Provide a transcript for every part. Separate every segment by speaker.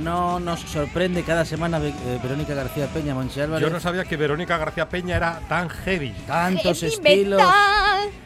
Speaker 1: Que no nos sorprende cada semana eh, Verónica García Peña, Monchi Álvarez.
Speaker 2: Yo no sabía que Verónica García Peña era tan heavy.
Speaker 1: Tantos estilos.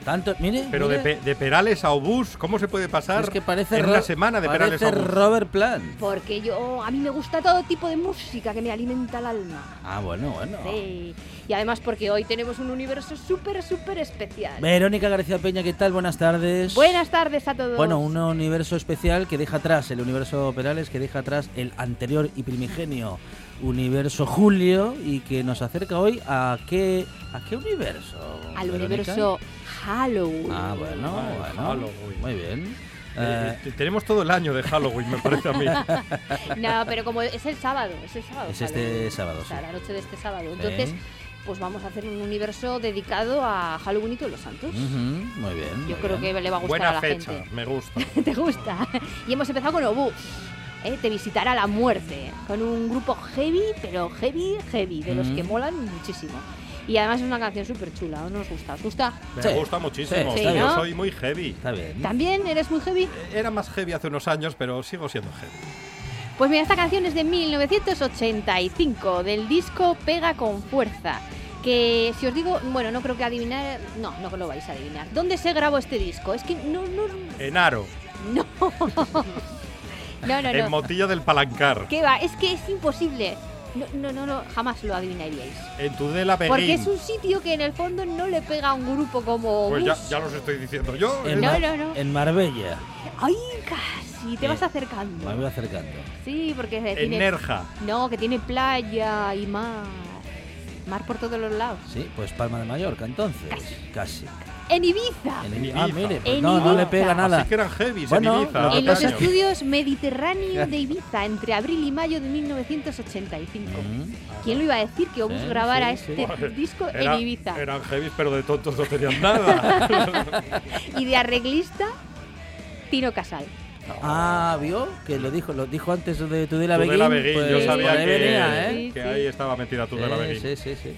Speaker 1: Tantos, mire.
Speaker 2: Pero de,
Speaker 1: mire,
Speaker 2: Pe- de Perales a Obús, ¿cómo se puede pasar
Speaker 1: es que parece
Speaker 2: en una semana de Perales a
Speaker 1: parece
Speaker 2: Obús?
Speaker 1: Robert Plant.
Speaker 3: Porque yo, a mí me gusta todo tipo de música que me alimenta el alma.
Speaker 1: Ah, bueno, bueno.
Speaker 3: Sí. Y además porque hoy tenemos un universo súper, súper especial.
Speaker 1: Verónica García Peña, ¿qué tal? Buenas tardes.
Speaker 3: Buenas tardes a todos.
Speaker 1: Bueno, un universo especial que deja atrás el universo Perales, que deja atrás el anterior y primigenio universo Julio y que nos acerca hoy a qué a qué universo.
Speaker 3: Al
Speaker 1: Verónica?
Speaker 3: universo Halloween.
Speaker 1: Ah, bueno,
Speaker 2: Ah,
Speaker 1: bueno.
Speaker 2: Halloween.
Speaker 1: Muy bien.
Speaker 2: Eh,
Speaker 1: Eh,
Speaker 2: eh, tenemos todo el año de Halloween, me parece a mí.
Speaker 3: No, pero como es el sábado, es el sábado.
Speaker 1: Es este
Speaker 3: Halloween.
Speaker 1: sábado,
Speaker 3: O sea,
Speaker 1: sí.
Speaker 3: la noche de este sábado. Entonces,
Speaker 1: ¿eh?
Speaker 3: pues vamos a hacer un universo dedicado a Halloween y todos los santos.
Speaker 1: Ujú, muy bien.
Speaker 3: Yo
Speaker 1: muy
Speaker 3: creo
Speaker 1: bien.
Speaker 3: que le va a gustar a
Speaker 2: Buena
Speaker 3: la
Speaker 2: fecha,
Speaker 3: gente.
Speaker 2: me gusta.
Speaker 3: ¿Te gusta? Y hemos empezado con Obús. ¿Eh? Te visitará la muerte. Con un grupo heavy, pero heavy, heavy, de los
Speaker 1: Mm.
Speaker 3: que molan muchísimo. Y además es una canción súper chula, ¿no nos gusta? ¿Os gusta?
Speaker 2: Me
Speaker 1: Sí.
Speaker 2: gusta muchísimo.
Speaker 1: Sí,
Speaker 3: sí,
Speaker 2: Yo soy muy heavy.
Speaker 1: Está bien.
Speaker 3: ¿También eres muy heavy?
Speaker 2: Era más heavy hace unos años, pero sigo siendo heavy.
Speaker 3: Pues mira, esta canción es de 1985, del disco Pega con Fuerza. Que si os digo, bueno, no creo que adivinar, no, no lo vais a adivinar. ¿Dónde se grabó este disco? Es que no, no,
Speaker 2: En Aro,
Speaker 3: no. No, no,
Speaker 2: en
Speaker 3: no.
Speaker 2: Motillo del Palancar,
Speaker 3: ¿Qué va? Es que es imposible. No, no, no, no, jamás lo adivinaríais.
Speaker 2: en Tudela
Speaker 3: Porque
Speaker 2: Beguín.
Speaker 3: es un sitio que en el fondo no le pega a un grupo como.
Speaker 2: Pues ya, ya los estoy diciendo yo.
Speaker 1: En,
Speaker 3: No,
Speaker 1: Mar-
Speaker 3: no, no.
Speaker 1: en Marbella.
Speaker 3: ¡Ay, casi! Te
Speaker 1: Eh,
Speaker 3: vas acercando.
Speaker 1: Me voy acercando.
Speaker 3: Sí, porque
Speaker 2: En
Speaker 3: tiene.
Speaker 2: Nerja.
Speaker 3: No, que tiene playa y mar. Mar por todos los lados.
Speaker 1: Sí, pues Palma de Mallorca, entonces. Casi.
Speaker 3: En Ibiza.
Speaker 1: En
Speaker 2: En
Speaker 1: Ibi- Ah,
Speaker 2: Ibiza.
Speaker 1: mire, pues
Speaker 3: En
Speaker 1: no, no le
Speaker 3: Ibiza.
Speaker 1: pega nada.
Speaker 2: Así que eran heavy
Speaker 1: Bueno,
Speaker 2: en Ibiza.
Speaker 1: lo que
Speaker 3: En los
Speaker 1: pasa-
Speaker 3: estudios mediterráneos de Ibiza, entre abril y mayo de 1985.
Speaker 1: Mm.
Speaker 3: ¿Quién lo iba a decir que Obús
Speaker 1: Sí,
Speaker 3: grabara
Speaker 1: sí,
Speaker 3: este
Speaker 2: Joder,
Speaker 3: disco
Speaker 2: Era-
Speaker 3: en Ibiza?
Speaker 2: Eran heavy, pero de tontos no tenían nada.
Speaker 3: Y de arreglista, Tino Casal.
Speaker 1: Ah, ¿vio? Que lo dijo, lo dijo antes de Tudela
Speaker 2: Tudela
Speaker 1: Beguín.
Speaker 2: Beguín,
Speaker 1: pues,
Speaker 2: yo
Speaker 3: Sí,
Speaker 2: sabía
Speaker 1: por ahí
Speaker 2: que,
Speaker 1: venía, ¿eh?
Speaker 3: Sí,
Speaker 2: que
Speaker 3: sí.
Speaker 2: ahí estaba metida Tudela
Speaker 1: Eh,
Speaker 2: Beguín.
Speaker 1: sí, sí, sí.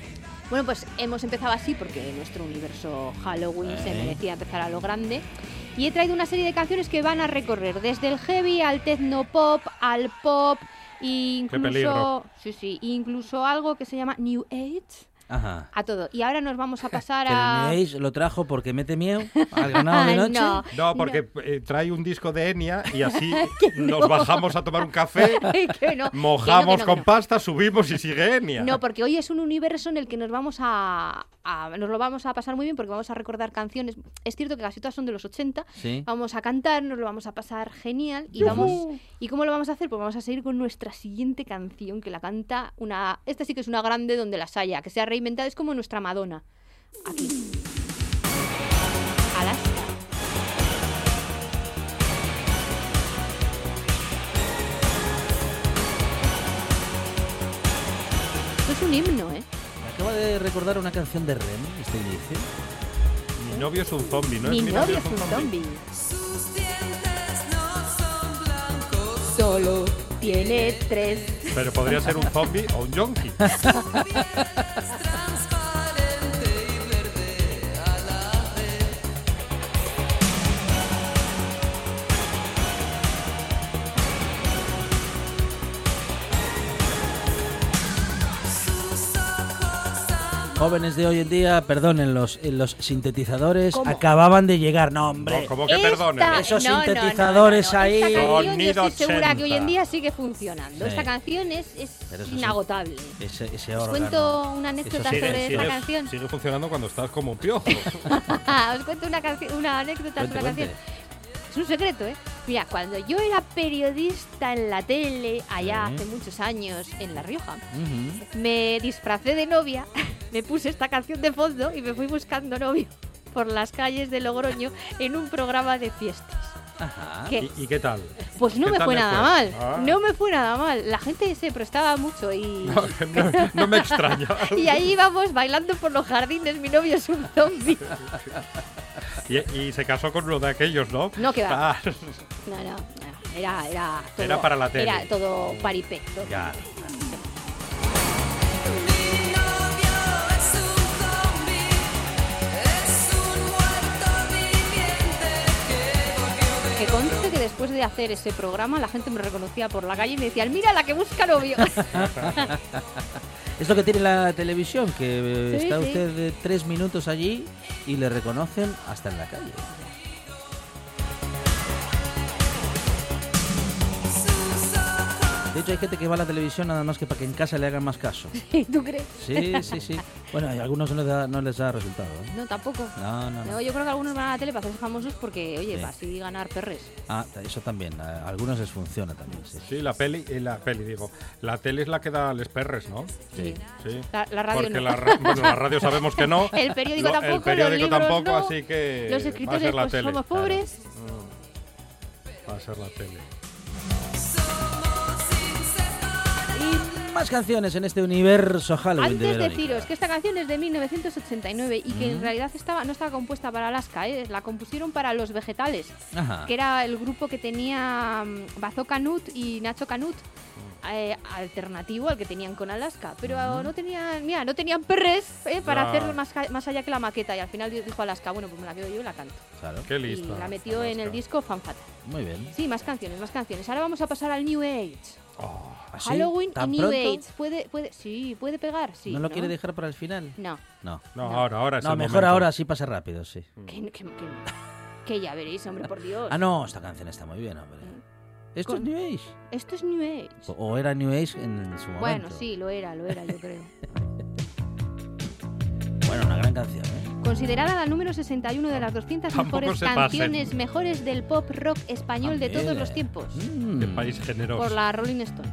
Speaker 3: Bueno, pues hemos empezado así porque nuestro universo Halloween se
Speaker 1: Eh.
Speaker 3: merecía empezar a lo grande. Y he traído una serie de canciones que van a recorrer desde el heavy al techno pop, al pop, e incluso, sí, sí, incluso algo que se llama New Age,
Speaker 1: Ajá.
Speaker 3: a todo. Y ahora nos vamos a pasar a...
Speaker 1: New lo trajo porque mete miedo al ganado de noche.
Speaker 3: no,
Speaker 2: No, porque eh, trae un disco de Enya y así nos bajamos a tomar un café,
Speaker 3: que no,
Speaker 2: mojamos
Speaker 3: que no, que no,
Speaker 2: con pasta, subimos y sigue Enya.
Speaker 3: No, porque hoy es un universo en el que nos vamos a, a- nos lo vamos a pasar muy bien porque vamos a recordar canciones. Es cierto que casi todas son de los 80.
Speaker 1: Sí.
Speaker 3: Vamos a cantar, nos lo vamos a pasar genial y vamos ¿Y cómo lo vamos a hacer? Pues vamos a seguir con nuestra siguiente canción que la canta una esta sí que es una grande donde las haya, que se ha reinventado, es como nuestra Madonna. Aquí. Alaska. Esto es un himno, ¿eh?
Speaker 1: Me acaba de recordar una canción de Rem, este inicio.
Speaker 2: Mi novio es un zombie, ¿no?
Speaker 3: Mi
Speaker 2: es
Speaker 3: novio es un zombie. Solo tiene tres.
Speaker 2: Pero podría ser un zombie o un yonki.
Speaker 1: jóvenes de hoy en día, perdonen, los, eh, los sintetizadores
Speaker 3: ¿Cómo?
Speaker 1: acababan de llegar. No, hombre.
Speaker 2: No, como que
Speaker 3: Esta-
Speaker 2: perdonen.
Speaker 1: Esos
Speaker 3: no, no, no,
Speaker 1: sintetizadores
Speaker 3: no, no.
Speaker 1: ahí.
Speaker 3: Esta canción yo estoy segura que hoy en
Speaker 2: 80.
Speaker 3: día sigue funcionando.
Speaker 1: Sí.
Speaker 3: Esta canción es, inagotable.
Speaker 1: Ese, ese
Speaker 3: Os cuento una anécdota sobre
Speaker 1: sigue-
Speaker 3: esta canción.
Speaker 2: sigue funcionando cuando estás como un piojo.
Speaker 3: Os cuento una, una anécdota
Speaker 1: Cuente,
Speaker 3: sobre la
Speaker 1: cuente.
Speaker 3: canción. Es un secreto, ¿eh? Mira, cuando yo era periodista en la tele, allá
Speaker 1: Sí.
Speaker 3: hace muchos años, en La Rioja, me disfracé de novia, me puse esta canción de fondo y me fui buscando novio por las calles de Logroño en un programa de fiestas.
Speaker 1: Ajá.
Speaker 3: ¿Qué?
Speaker 2: ¿Y, y qué tal?
Speaker 3: Pues no
Speaker 2: ¿Qué
Speaker 3: me fue nada
Speaker 2: fue?
Speaker 3: mal,
Speaker 2: Ah.
Speaker 3: no me fue nada mal. La gente se prestaba mucho y...
Speaker 2: No, no me extraña.
Speaker 3: Y ahí íbamos bailando por los jardines, mi novio es un zombie.
Speaker 2: Y, y se casó con uno de aquellos, ¿no?
Speaker 3: No, que va.
Speaker 2: Ah,
Speaker 3: No, no, no, era, era todo,
Speaker 2: Era para la tele.
Speaker 3: Era todo paripé. todo.
Speaker 1: Ya.
Speaker 4: Mi novio es un zombie, es un muerto viviente
Speaker 3: Que que después de hacer ese programa la gente me reconocía por la calle y me decían, mira la que busca novio.
Speaker 1: Es lo que tiene la televisión, que
Speaker 3: Sí,
Speaker 1: está
Speaker 3: sí.
Speaker 1: usted de tres minutos allí y le reconocen hasta en la calle. De hecho, hay gente que va a la televisión nada más que para que en casa le hagan más caso.
Speaker 3: ¿Tú crees?
Speaker 1: Sí, sí, sí. Bueno, a algunos no les da, no les da resultado. ¿eh?
Speaker 3: No, tampoco.
Speaker 1: No, no,
Speaker 3: No,
Speaker 1: no.
Speaker 3: yo creo que algunos van a la tele para hacerse famosos porque, oye,
Speaker 1: Sí.
Speaker 3: para así ganar perres.
Speaker 1: Ah, eso también. A algunos les funciona también, sí.
Speaker 2: sí, la peli, y la peli, digo. La tele es la que da les perres, ¿no?
Speaker 1: Sí.
Speaker 2: Sí.
Speaker 3: La, la radio
Speaker 2: Porque
Speaker 3: no.
Speaker 2: la, ra- bueno, la radio sabemos que no.
Speaker 3: El periódico
Speaker 2: Lo-
Speaker 3: tampoco,
Speaker 2: El periódico
Speaker 3: los
Speaker 2: tampoco,
Speaker 3: no,
Speaker 2: así que.
Speaker 3: Los
Speaker 2: va a
Speaker 3: escritores
Speaker 2: ser la
Speaker 3: pues,
Speaker 2: tele.
Speaker 3: somos pobres.
Speaker 2: Mm. Va a ser la tele.
Speaker 1: Más canciones en este universo Halloween de
Speaker 3: Antes
Speaker 1: Verónica.
Speaker 3: deciros que esta canción es de 1989 y que en realidad estaba, no estaba compuesta para Alaska, ¿eh? la compusieron para Los Vegetales,
Speaker 1: Ajá.
Speaker 3: que era el grupo que tenía mm, Bazo Canut y Nacho Canut. eh, alternativo al que tenían con Alaska, pero no tenían, mira, no tenían perres eh, para hacer más, más allá que la maqueta y al final dijo Alaska, bueno, pues me la quedo yo y la canto.
Speaker 1: Claro.
Speaker 2: Qué
Speaker 3: y
Speaker 2: listo.
Speaker 3: la metió en el disco Fanfata.
Speaker 1: Muy bien.
Speaker 3: Sí, más canciones, más canciones. Ahora vamos a pasar al New Age.
Speaker 1: ¿Así?
Speaker 3: Halloween y
Speaker 1: ¿Tan
Speaker 3: New
Speaker 1: pronto?
Speaker 3: Age. ¿Puede, puede, sí, puede pegar, sí.
Speaker 1: ¿No lo quiere dejar para el final?
Speaker 3: No,
Speaker 1: No.
Speaker 2: No,
Speaker 3: No.
Speaker 2: ahora, ahora es
Speaker 1: No,
Speaker 2: el
Speaker 1: mejor
Speaker 2: momento.
Speaker 1: ahora sí pasa rápido, sí.
Speaker 3: que, que, que, que ya veréis, hombre, por Dios.
Speaker 1: Ah, no, esta canción está muy bien, hombre. ¿Esto
Speaker 3: Con-
Speaker 1: es New Age?
Speaker 3: Esto es New Age.
Speaker 1: O- ¿O era New Age en su momento?
Speaker 3: Bueno, sí, lo era, lo era, yo creo.
Speaker 1: Bueno, una gran canción, ¿eh?
Speaker 3: Considerada la número 61 de las 200
Speaker 2: Tampoco
Speaker 3: mejores
Speaker 2: se pasen.
Speaker 3: canciones mejores del pop rock español de
Speaker 1: También.
Speaker 3: todos los tiempos.
Speaker 1: Mm.
Speaker 2: Qué país generoso.
Speaker 3: Por la Rolling Stone.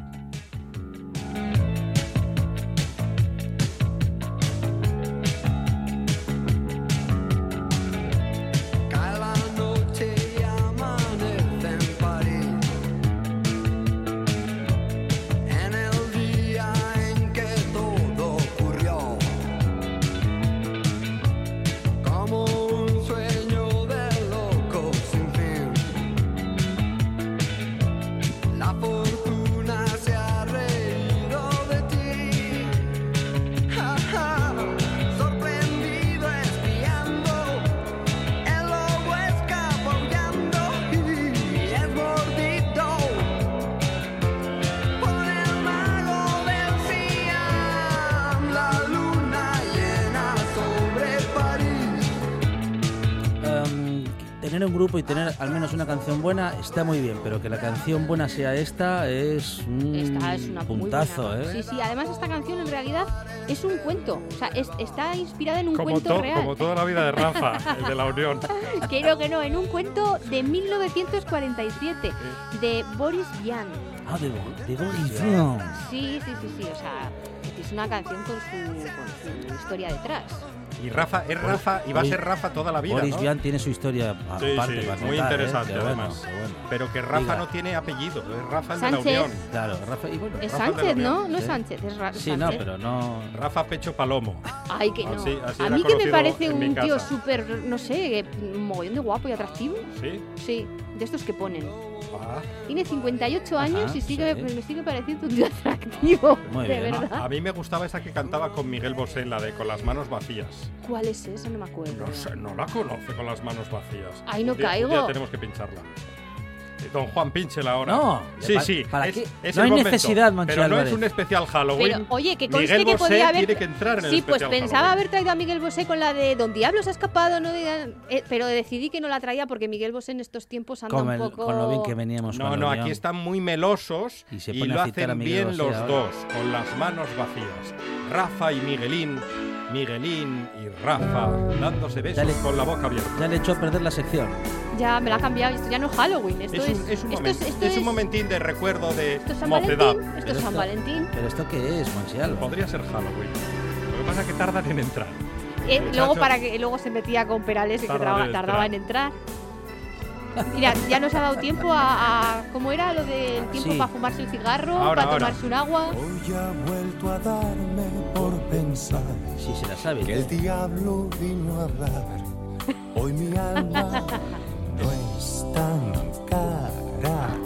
Speaker 1: Grupo y tener al menos una canción buena está muy bien, pero que la canción buena sea esta es un
Speaker 3: Esta es una
Speaker 1: puntazo. ¿eh?
Speaker 3: Sí, sí, además esta canción en realidad es un cuento. O sea, es- está inspirada en un
Speaker 2: Como,
Speaker 3: cuento
Speaker 2: to-
Speaker 3: real.
Speaker 2: como toda la vida de Rafa, el de la Unión.
Speaker 3: No, que no, en un cuento de 1947 de Boris Vian.
Speaker 1: Ah, de, de Boris Vian.
Speaker 3: Sí, sí, sí, sí, o sea, es una canción con su, con su historia detrás.
Speaker 2: Y Rafa es Rafa y va a ser Rafa toda la vida.
Speaker 1: Boris
Speaker 2: ¿no?
Speaker 1: Vian tiene su historia
Speaker 2: Sí,
Speaker 1: aparte
Speaker 2: sí,
Speaker 1: para
Speaker 2: muy
Speaker 1: contar, ¿eh?
Speaker 2: interesante,
Speaker 1: bueno,
Speaker 2: además.
Speaker 1: bueno.
Speaker 2: Pero que Rafa
Speaker 1: Diga.
Speaker 2: no tiene apellido, es Rafa el
Speaker 3: Sánchez.
Speaker 2: de la Unión.
Speaker 1: Claro, Rafa, y bueno,
Speaker 3: Es
Speaker 2: Rafa
Speaker 3: Sánchez, ¿no?
Speaker 2: Unión,
Speaker 3: No es. Sánchez, es Ra
Speaker 1: Sí,
Speaker 3: Sánchez.
Speaker 1: no, pero no...
Speaker 2: Rafa Pecho Palomo.
Speaker 3: Ay, que no.
Speaker 2: Así- así
Speaker 3: a mí que me parece un tío súper, no sé, un mogollón de guapo y atractivo.
Speaker 2: ¿Sí?
Speaker 3: Sí, de estos que ponen.
Speaker 2: Ah,
Speaker 3: Tiene 58 años
Speaker 1: Ajá,
Speaker 3: y sigue,
Speaker 1: sí.
Speaker 3: me sigue pareciendo un tío atractivo.
Speaker 1: Muy
Speaker 3: de
Speaker 1: bien.
Speaker 3: verdad.
Speaker 2: a mí me gustaba esa que cantaba con Miguel Bosé, la de Con las manos vacías.
Speaker 3: ¿Cuál es esa? No me acuerdo.
Speaker 2: No sé, no la conoce con las manos vacías.
Speaker 3: Ay, no
Speaker 2: Un día- un
Speaker 3: caigo.
Speaker 2: día tenemos que pincharla. Don Juan Pinchel ahora.
Speaker 1: No,
Speaker 2: sí,
Speaker 1: ¿para-
Speaker 2: sí.
Speaker 1: para
Speaker 2: es-
Speaker 1: qué?
Speaker 2: es
Speaker 1: No
Speaker 2: el
Speaker 1: hay
Speaker 2: momento.
Speaker 1: necesidad, Monchi
Speaker 2: Pero no es un especial Halloween.
Speaker 3: Pero, oye, que conste
Speaker 2: Miguel
Speaker 3: que
Speaker 2: Bosé
Speaker 3: podía haber.
Speaker 2: tiene que entrar en el
Speaker 3: sí, pues pensaba
Speaker 2: Halloween.
Speaker 3: haber traído a Miguel Bosé con la de Don Diablo se ha escapado, no digan- eh, pero decidí que no la traía porque Miguel Bosé en estos tiempos anda
Speaker 1: Con,
Speaker 3: un
Speaker 1: el-
Speaker 3: poco.
Speaker 1: con lo bien que veníamos.
Speaker 2: No,
Speaker 1: con
Speaker 2: no,
Speaker 1: la
Speaker 2: aquí están muy melosos
Speaker 1: Y se
Speaker 2: y,
Speaker 1: pone
Speaker 2: lo hacen bien
Speaker 1: Bosé
Speaker 2: los
Speaker 1: ahora.
Speaker 2: dos, con las manos vacías. Rafa y Miguelín, Miguelín y Rafa, dándose besos
Speaker 1: Dale.
Speaker 2: con la boca abierta.
Speaker 1: Ya le he hecho perder la sección.
Speaker 3: Ya me la ha cambiado, esto ya no es Halloween, esto
Speaker 2: Es
Speaker 3: es.
Speaker 2: un, es un
Speaker 3: esto
Speaker 2: momen-
Speaker 3: esto
Speaker 2: es un momentín de recuerdo de
Speaker 3: Esto es San
Speaker 2: mocedad.
Speaker 3: Valentín, esto es San
Speaker 1: esto-
Speaker 3: Valentín.
Speaker 1: ¿Pero esto qué es, Álvarez?
Speaker 2: Podría ser Halloween. Lo que pasa es que tardan en entrar.
Speaker 3: Eh, luego para que luego se metía con Perales y que
Speaker 2: tardan
Speaker 3: traba-
Speaker 2: en
Speaker 3: tardaba en entrar. Mira, ya nos ha dado tiempo a, a- ¿cómo era lo del tiempo
Speaker 1: Sí.
Speaker 3: para fumarse el cigarro,
Speaker 2: Ahora,
Speaker 3: para
Speaker 2: ahora.
Speaker 3: tomarse un agua?
Speaker 4: Hoy ha vuelto a darme por pensar
Speaker 1: Sí, se la sabe.
Speaker 4: que el diablo vino a hablar. Hoy mi alma no es tan cara.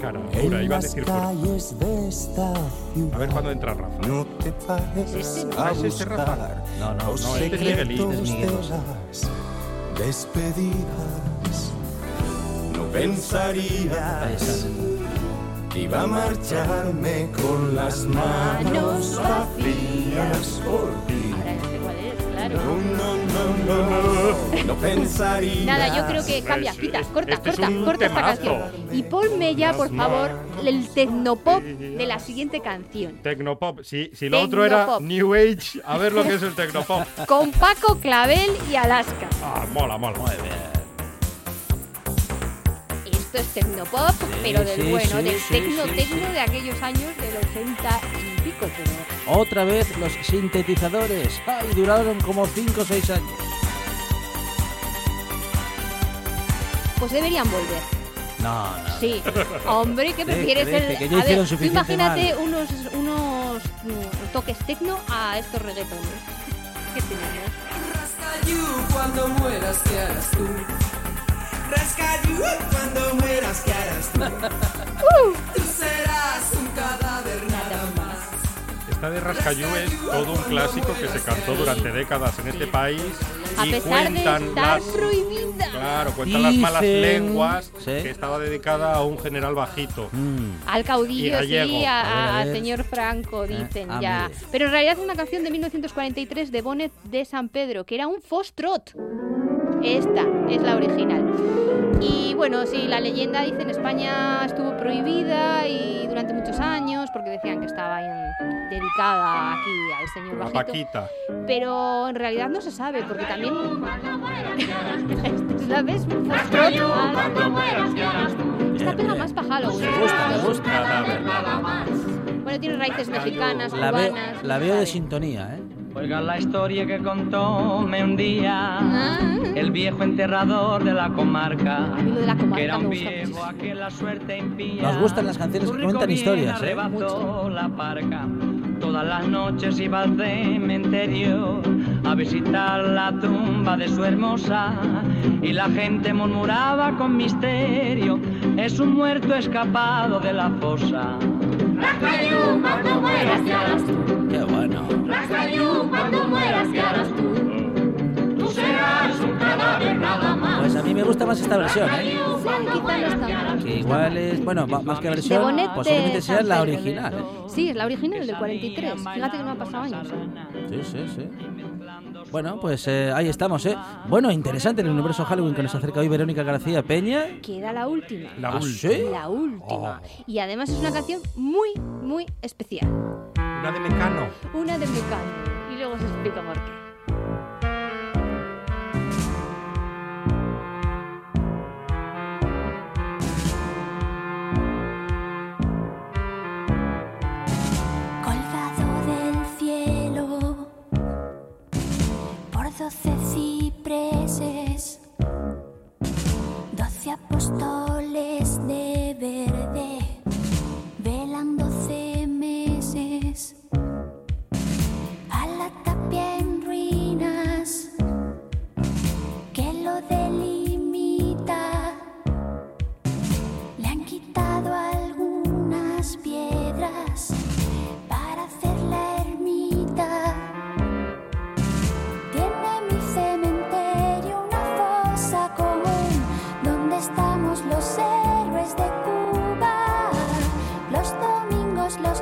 Speaker 2: Cara,
Speaker 4: En
Speaker 2: pura, iba a decir pura.
Speaker 4: calles de esta ciudad.
Speaker 2: A ver cuándo entra Rafa.
Speaker 4: No te pares
Speaker 3: ¿Es este?
Speaker 4: a
Speaker 2: ¿Es este, Rafa?
Speaker 1: No, no, no,
Speaker 2: este es Miguelín,
Speaker 4: secretos
Speaker 1: es Miguel
Speaker 4: de
Speaker 1: Bosé.
Speaker 4: las despedidas. No pensaría
Speaker 1: Ahí está.
Speaker 4: que iba a marcharme con las manos vacías por ti.
Speaker 3: Ahora ya sé cuál es, claro.
Speaker 4: No, no, no, no, no pensaría.
Speaker 3: Nada, yo creo que cambia, quita, corta,
Speaker 2: este es
Speaker 3: corta, corta esta canción. Y ponme ya, por favor, el tecnopop de la siguiente canción.
Speaker 2: Tecnopop. Si, si lo otro era. New Age, a ver lo que es el Tecnopop.
Speaker 3: Con Paco Clavel y Alaska.
Speaker 2: Ah, mola, mola.
Speaker 1: Muy bien.
Speaker 3: Esto es tecnopop, pero del
Speaker 1: sí,
Speaker 3: bueno,
Speaker 1: sí,
Speaker 3: del
Speaker 1: sí,
Speaker 3: tecno
Speaker 1: sí,
Speaker 3: tecno
Speaker 1: sí.
Speaker 3: de aquellos años del 80 y pico. Pero
Speaker 1: Otra vez los sintetizadores. Ay, duraron como 5 o 6 años.
Speaker 3: pues deberían volver.
Speaker 1: No, no.
Speaker 3: Sí. Hombre, ¿qué prefieres?
Speaker 1: deje,
Speaker 3: el-
Speaker 1: que
Speaker 3: a ver, tú imagínate
Speaker 1: mal.
Speaker 3: unos, unos mm, toques tecno a estos reggaetones. ¿Qué tenemos?
Speaker 5: Cuando mueras, ¿qué harás tú? Rascayú, cuando mueras, ¿qué harás tú? Tú serás un cadáver nada más.
Speaker 2: Esta de Rascayú es todo un clásico que se cantó durante décadas en este país.
Speaker 3: A
Speaker 2: y
Speaker 3: pesar de
Speaker 2: cuentan
Speaker 3: estar
Speaker 2: las,
Speaker 3: prohibida.
Speaker 2: Claro, cuentan las malas
Speaker 1: Dicen-
Speaker 2: lenguas
Speaker 1: Sí.
Speaker 2: que estaba dedicada a un general bajito.
Speaker 1: Mm.
Speaker 3: Al caudillo, sí, a-
Speaker 1: A
Speaker 3: al señor Franco, dicen
Speaker 1: ah,
Speaker 3: ya.
Speaker 1: muy bien.
Speaker 3: Pero en realidad es una canción de 1943 de Bonnet de San Pedro, que era un foxtrot. Esta es la original. Y bueno, sí, la leyenda dice en España estuvo prohibida y durante muchos años, porque decían que estaba en- dedicada aquí al señor
Speaker 2: La
Speaker 3: bajito.
Speaker 2: Paquita.
Speaker 3: Pero en realidad no se sabe, porque también... Un foxtrot. Esta pega más para Halloween.
Speaker 1: Me gusta, me gusta.
Speaker 3: Bueno, tiene raíces mexicanas,
Speaker 1: La, veo,
Speaker 3: cubanas.
Speaker 1: la
Speaker 3: no
Speaker 1: veo de sintonía, ¿eh?
Speaker 6: Oiga la historia que contóme un día
Speaker 3: Ah.
Speaker 6: el viejo enterrador de la comarca.
Speaker 3: De la comarca
Speaker 6: Que era un viejo
Speaker 3: mucho.
Speaker 6: a quien la suerte impía.
Speaker 1: Nos gustan las canciones que cuentan historias, ¿eh?
Speaker 6: arrebató la parca. Todas las noches iba al cementerio a visitar la tumba de su hermosa y la gente murmuraba con misterio, es un muerto escapado de la fosa.
Speaker 1: Qué bueno. Pues a mí me gusta más esta versión, ¿eh?
Speaker 3: Sí.
Speaker 1: Que igual es, bueno, más que versión, posiblemente sea la original. ¿eh?
Speaker 3: Sí, es la original del 43. Fíjate que no ha pasado años. ¿eh?
Speaker 1: Sí, sí, sí. Bueno, pues eh, ahí estamos, ¿eh? Bueno, interesante el universo Halloween que nos acerca hoy Verónica García Peña.
Speaker 3: Queda la última.
Speaker 2: La
Speaker 1: ¿Ah,
Speaker 2: última.
Speaker 1: sí?
Speaker 3: La última.
Speaker 1: Oh.
Speaker 3: Y además es una canción muy, muy especial.
Speaker 2: Una de Mecano.
Speaker 3: Una de Mecano. Y luego se explica por qué.
Speaker 7: Doce cipreses, doce apóstoles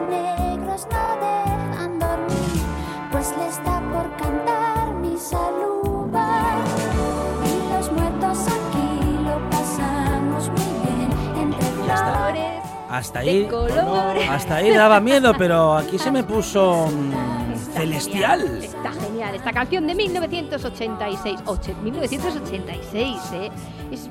Speaker 7: negros no dejan dormir, pues les da por cantar mi
Speaker 1: salud.
Speaker 3: Y
Speaker 1: los
Speaker 3: muertos aquí lo pasamos muy bien entre flores.
Speaker 1: Hasta ahí, hasta ahí daba miedo, pero aquí se me puso mm,
Speaker 3: está
Speaker 1: celestial.
Speaker 3: Genial, está genial esta canción de 1986. Ocho, 1986, ¿eh? Es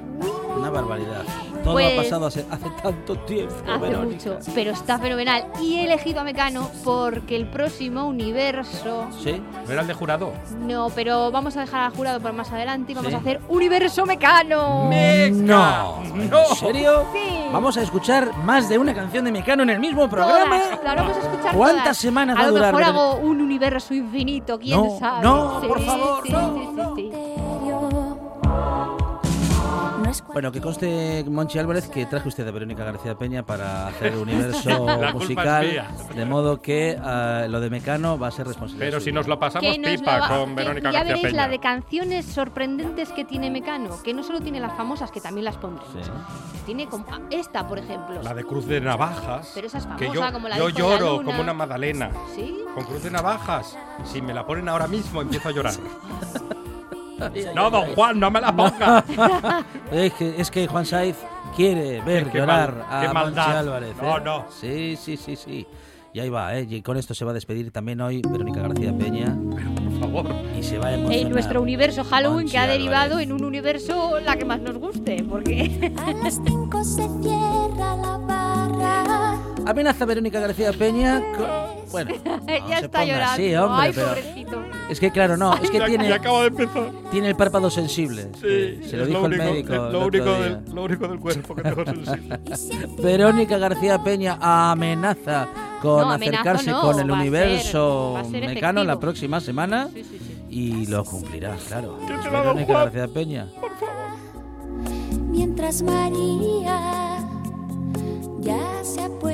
Speaker 1: barbaridad. Todo
Speaker 3: Pues-
Speaker 1: ha pasado hace, hace tanto tiempo.
Speaker 3: Hace
Speaker 1: Verónica.
Speaker 3: mucho, pero está fenomenal. Y he elegido a Mecano porque el próximo universo.
Speaker 1: ¿Sí?
Speaker 2: ¿No era el de jurado?
Speaker 3: No, pero vamos a dejar al jurado para más adelante y vamos
Speaker 1: Sí.
Speaker 3: a hacer Universo Mecano.
Speaker 1: No.
Speaker 2: No.
Speaker 1: ¿En serio?
Speaker 3: Sí.
Speaker 1: Vamos a escuchar más de una canción de Mecano en el mismo programa.
Speaker 3: Todas, claro, vamos a escuchar
Speaker 1: ¿Cuántas
Speaker 3: todas.
Speaker 1: semanas va
Speaker 3: a
Speaker 1: a
Speaker 3: lo
Speaker 1: durar?
Speaker 3: mejor hago un universo infinito, quién
Speaker 1: No,
Speaker 3: sabe.
Speaker 1: no,
Speaker 3: Sí,
Speaker 1: por favor,
Speaker 3: sí,
Speaker 1: no,
Speaker 3: sí, sí,
Speaker 1: no.
Speaker 7: No es
Speaker 1: Bueno, que conste, Monchi Álvarez, que traje usted a Verónica García Peña para hacer universo musical. De modo que ah, lo de Mecano va a ser responsabilidad.
Speaker 2: Pero si nos lo pasamos
Speaker 3: Que nos lo
Speaker 2: pipa
Speaker 3: va-
Speaker 2: con
Speaker 3: que
Speaker 2: Verónica
Speaker 3: ya
Speaker 2: García
Speaker 3: veréis
Speaker 2: Peña.
Speaker 3: la de canciones sorprendentes que tiene Mecano, que no solo tiene las famosas, que también las pondré.
Speaker 1: Sí.
Speaker 3: Tiene como esta, por ejemplo.
Speaker 2: La de Cruz de Navajas.
Speaker 3: Pero esa es
Speaker 2: que
Speaker 3: famosa,
Speaker 2: yo,
Speaker 3: como la
Speaker 2: yo
Speaker 3: de Con la
Speaker 2: lloro
Speaker 3: Luna.
Speaker 2: como una magdalena.
Speaker 3: ¿Sí?
Speaker 2: Con Cruz de Navajas. Si me la ponen ahora mismo, empiezo a llorar. No, don Juan, no me la ponga.
Speaker 1: Es que, es que Juan Saiz quiere ver
Speaker 2: Qué-
Speaker 1: llorar
Speaker 2: mal-
Speaker 1: a Monchi
Speaker 2: maldad.
Speaker 1: Álvarez.
Speaker 2: No,
Speaker 1: ¿eh?
Speaker 2: no.
Speaker 1: Sí, sí, sí, sí. Y ahí va, ¿eh? Y con esto se va a despedir también hoy Verónica García Peña
Speaker 2: Por favor.
Speaker 1: y se va a emocionar.
Speaker 3: En nuestro universo Halloween, que ha derivado
Speaker 1: Álvarez.
Speaker 3: en un universo la que más nos guste, porque
Speaker 7: A las 5 se cierra la barra.
Speaker 1: Amenaza Verónica García Peña. con- Bueno, no
Speaker 3: ya
Speaker 1: se
Speaker 3: está
Speaker 1: ponga
Speaker 3: llorando.
Speaker 1: así, hombre,
Speaker 3: Ay,
Speaker 1: pero-
Speaker 3: pobrecito.
Speaker 1: Es que claro, no, es que
Speaker 2: Ya-
Speaker 1: tiene,
Speaker 2: ya acabo de empezar.
Speaker 1: tiene el párpado sensible.
Speaker 2: Sí,
Speaker 1: se lo dijo
Speaker 2: único,
Speaker 1: el médico. el
Speaker 2: lo,
Speaker 1: otro
Speaker 2: único
Speaker 1: día.
Speaker 2: del, lo único del cuerpo que tengo sensible.
Speaker 1: Verónica García Peña amenaza con
Speaker 3: No,
Speaker 1: acercarse
Speaker 3: no,
Speaker 1: con el universo
Speaker 3: ser- ser
Speaker 1: mecano la próxima semana
Speaker 3: Sí, sí, sí.
Speaker 1: y lo cumplirá, claro.
Speaker 2: ¿Qué
Speaker 1: Es
Speaker 2: te va, don
Speaker 1: Verónica
Speaker 2: Juan?
Speaker 1: García Peña.
Speaker 7: Mientras María ya se ha puesto.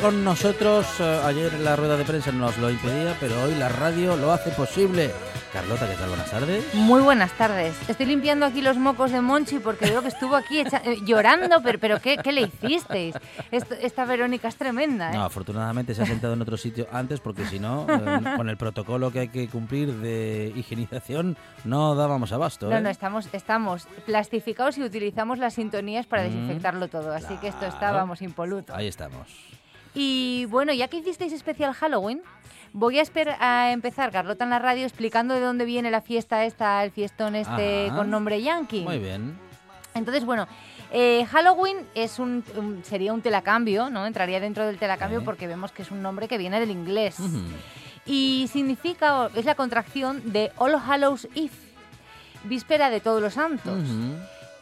Speaker 1: Con nosotros. Eh, Ayer la rueda de prensa nos lo impedía, pero hoy la radio lo hace posible. Carlota, ¿qué tal? Buenas tardes.
Speaker 8: Muy buenas tardes. Estoy limpiando aquí los mocos de Monchi porque veo que estuvo aquí echa- eh, llorando, pero, pero ¿qué, qué le hicisteis? Esto- esta Verónica es tremenda, ¿eh?
Speaker 1: No, afortunadamente se ha sentado en otro sitio antes porque si no, eh, con el protocolo que hay que cumplir de higienización, no dábamos abasto.
Speaker 8: No,
Speaker 1: ¿eh?
Speaker 8: no, estamos, estamos plastificados y utilizamos las sintonías para
Speaker 1: Mm,
Speaker 8: desinfectarlo todo, así que esto está,
Speaker 1: claro.
Speaker 8: vamos, impoluto.
Speaker 1: Ahí estamos.
Speaker 8: Y bueno, ya que hicisteis especial Halloween, voy a, a empezar, Carlota, en la radio, explicando de dónde viene la fiesta esta, el fiestón este
Speaker 1: Ajá.
Speaker 8: con nombre Yankee.
Speaker 1: Muy bien.
Speaker 8: Entonces, bueno, eh, Halloween es un, un- sería un telacambio, ¿no? Entraría dentro del telacambio porque vemos que es un nombre que viene del inglés. Y significa, o- es la contracción de All Hallows Eve, víspera de todos los santos.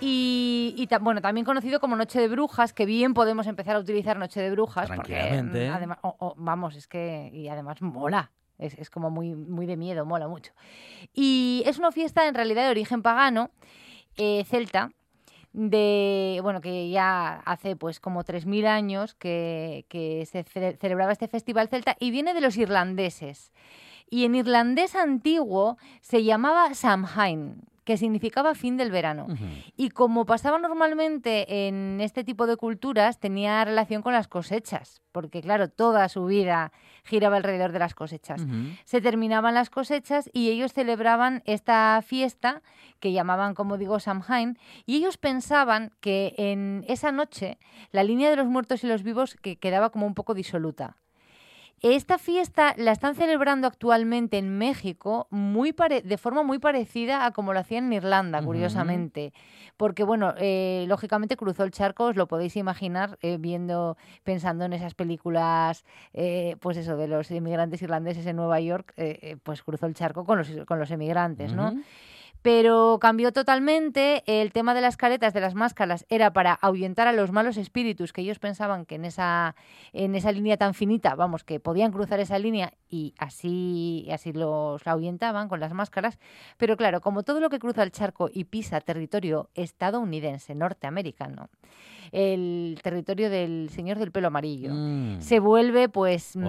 Speaker 8: Y, y ta- bueno, también conocido como Noche de Brujas, que bien podemos empezar a utilizar Noche de Brujas. Porque,
Speaker 1: Tranquilamente.
Speaker 8: mm, además, o- o- vamos, es que. Y además mola. Es, es como muy, muy de miedo, mola mucho. Y es una fiesta en realidad de origen pagano, eh, celta, de bueno que ya hace pues como 3.000 años que, que se ce- celebraba este festival celta y viene de los irlandeses. Y en irlandés antiguo se llamaba Samhain, que significaba fin del verano. Y como pasaba normalmente en este tipo de culturas, tenía relación con las cosechas, porque claro, toda su vida giraba alrededor de las cosechas. Se terminaban las cosechas y ellos celebraban esta fiesta que llamaban, como digo, Samhain, y ellos pensaban que en esa noche la línea de los muertos y los vivos que quedaba como un poco disoluta. Esta fiesta la están celebrando actualmente en México muy de forma muy parecida a como lo hacían en Irlanda, curiosamente. Porque, bueno, eh, lógicamente cruzó el charco, os lo podéis imaginar, eh, viendo, pensando en esas películas, eh, pues eso, de los inmigrantes irlandeses en Nueva York, eh, eh, pues cruzó el charco con los, con los emigrantes, ¿no? Pero cambió totalmente. El tema de las caretas, de las máscaras, era para ahuyentar a los malos espíritus que ellos pensaban que en esa, en esa línea tan finita, vamos, que podían cruzar esa línea y así, así los ahuyentaban con las máscaras. Pero claro, como todo lo que cruza el charco y pisa territorio estadounidense, norteamericano, el territorio del señor del pelo amarillo,
Speaker 1: Mm.
Speaker 8: se vuelve pues mm,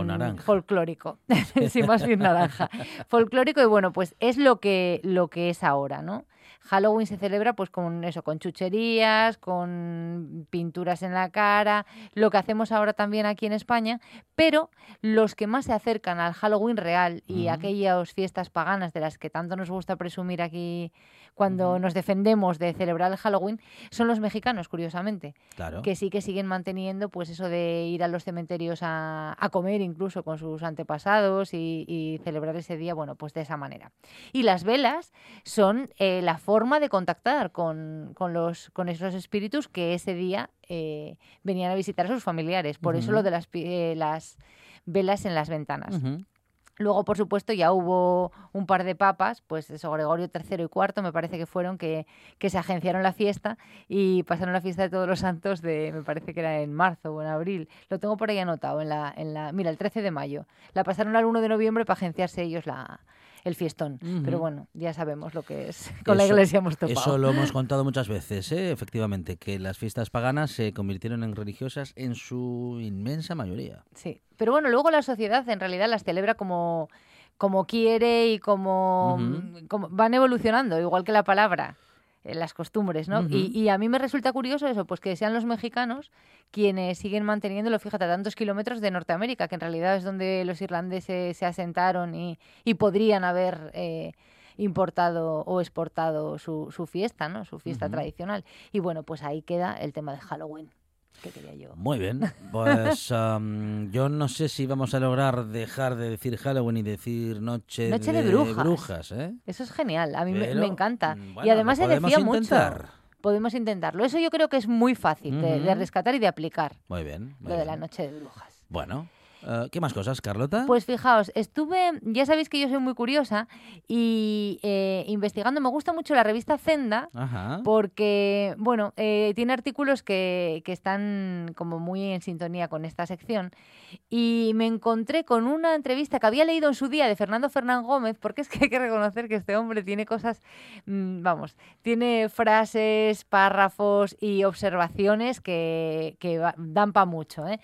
Speaker 8: folclórico. sí, más bien naranja. folclórico y bueno, pues es lo que, lo que es ahora, ¿no? Halloween se celebra pues con eso, con chucherías, con pinturas en la cara, lo que hacemos ahora también aquí en España, pero los que más se acercan al Halloween real y aquellas fiestas paganas de las que tanto nos gusta presumir aquí cuando nos defendemos de celebrar el Halloween son los mexicanos, curiosamente
Speaker 1: Claro.
Speaker 8: que sí que siguen manteniendo pues eso de ir a los cementerios a, a comer incluso con sus antepasados y, y celebrar ese día, bueno, pues de esa manera. Y las velas son eh, la forma de contactar con, con los, con esos espíritus que ese día eh, venían a visitar a sus familiares. Por eso lo de las, eh, las velas en las ventanas. Luego, por supuesto, ya hubo un par de papas, pues eso, Gregorio III y IV, me parece que fueron, que, que se agenciaron la fiesta y pasaron la fiesta de todos los santos de, me parece que era en marzo o en abril. Lo tengo por ahí anotado, en la, en la, mira, el 13 de mayo. La pasaron al 1 de noviembre para agenciarse ellos la, el fiestón. Pero bueno, ya sabemos lo que es. Con la iglesia hemos topado.
Speaker 1: Eso lo hemos contado muchas veces, ¿eh? efectivamente, que las fiestas paganas se convirtieron en religiosas en su inmensa mayoría.
Speaker 8: Sí, pero bueno, luego la sociedad en realidad las celebra como, como quiere y como, van evolucionando, igual que la palabra, las costumbres, ¿no? Y, y a mí me resulta curioso eso, pues que sean los mexicanos quienes siguen manteniéndolo, fíjate, a tantos kilómetros de Norteamérica, que en realidad es donde los irlandeses se asentaron y, y podrían haber... eh, importado o exportado su, su fiesta, ¿no? Su fiesta tradicional. Y bueno, pues ahí queda el tema de Halloween, que quería yo.
Speaker 1: Muy bien, pues am, yo no sé si vamos a lograr dejar de decir Halloween y decir Noche,
Speaker 8: Noche de brujas.
Speaker 1: ¿eh?
Speaker 8: Eso es genial, a mí me-
Speaker 1: Pero,
Speaker 8: me, encanta.
Speaker 1: mm,
Speaker 8: y además se decía
Speaker 1: intentar.
Speaker 8: mucho. Podemos intentarlo. Eso yo creo que es muy fácil de, de rescatar y de aplicar,
Speaker 1: Muy bien. muy
Speaker 8: lo de la noche de brujas.
Speaker 1: Bueno, eh, ¿qué más cosas, Carlota?
Speaker 8: Pues fijaos, estuve, ya sabéis que yo soy muy curiosa y eh, investigando, me gusta mucho la revista Zenda,
Speaker 1: Ajá.
Speaker 8: porque, bueno, eh, tiene artículos que, que están como muy en sintonía con esta sección. Y me encontré con una entrevista que había leído en su día de Fernando Fernán Gómez, porque es que hay que reconocer que este hombre tiene cosas, mm, vamos, tiene frases, párrafos y observaciones que, que dan para mucho. ¿eh?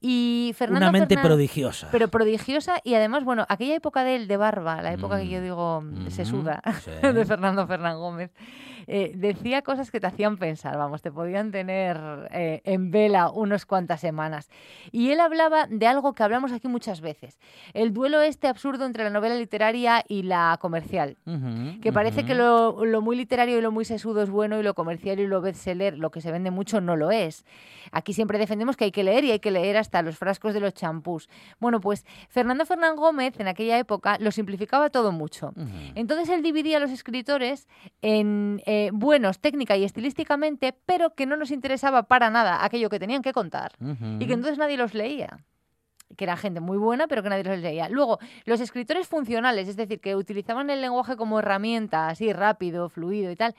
Speaker 8: Y Fernando
Speaker 1: Una mente Prodigiosa.
Speaker 8: pero prodigiosa y además, bueno, aquella época de él, de barba, la época que yo
Speaker 1: Mm.
Speaker 8: digo mm, se
Speaker 1: Ujú,
Speaker 8: suda,
Speaker 1: sí.
Speaker 8: de Fernando Fernán Gómez, eh, decía cosas que te hacían pensar, vamos, te podían tener eh, en vela unas cuantas semanas. Y él hablaba de algo que hablamos aquí muchas veces, el duelo este absurdo entre la novela literaria y la comercial.
Speaker 1: Ujú,
Speaker 8: Que parece
Speaker 1: ujú.
Speaker 8: que lo, lo muy literario y lo muy sesudo es bueno y lo comercial y lo bestseller, lo que se vende mucho, no lo es. Aquí siempre defendemos que hay que leer y hay que leer hasta los frascos de los champús. Bueno, pues Fernando Fernán Gómez en aquella época lo simplificaba todo mucho.
Speaker 1: Ujú.
Speaker 8: Entonces él dividía a los escritores en eh, buenos técnica y estilísticamente, pero que no nos interesaba para nada aquello que tenían que contar y que entonces nadie los leía que era gente muy buena, pero que nadie los leía. Luego, los escritores funcionales, es decir, que utilizaban el lenguaje como herramienta, así rápido, fluido y tal,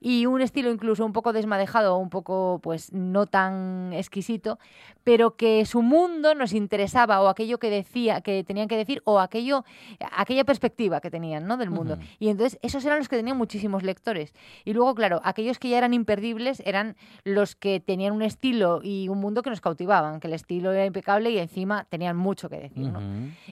Speaker 8: y un estilo incluso un poco desmadejado, un poco, pues, no tan exquisito, pero que su mundo nos interesaba, o aquello que decía, que tenían que decir, o aquello, aquella perspectiva que tenían, ¿no? Del mundo. Y entonces, esos eran los que tenían muchísimos lectores. Y luego, claro, aquellos que ya eran imperdibles eran los que tenían un estilo y un mundo que nos cautivaban, que el estilo era impecable y encima tenían mucho que decir.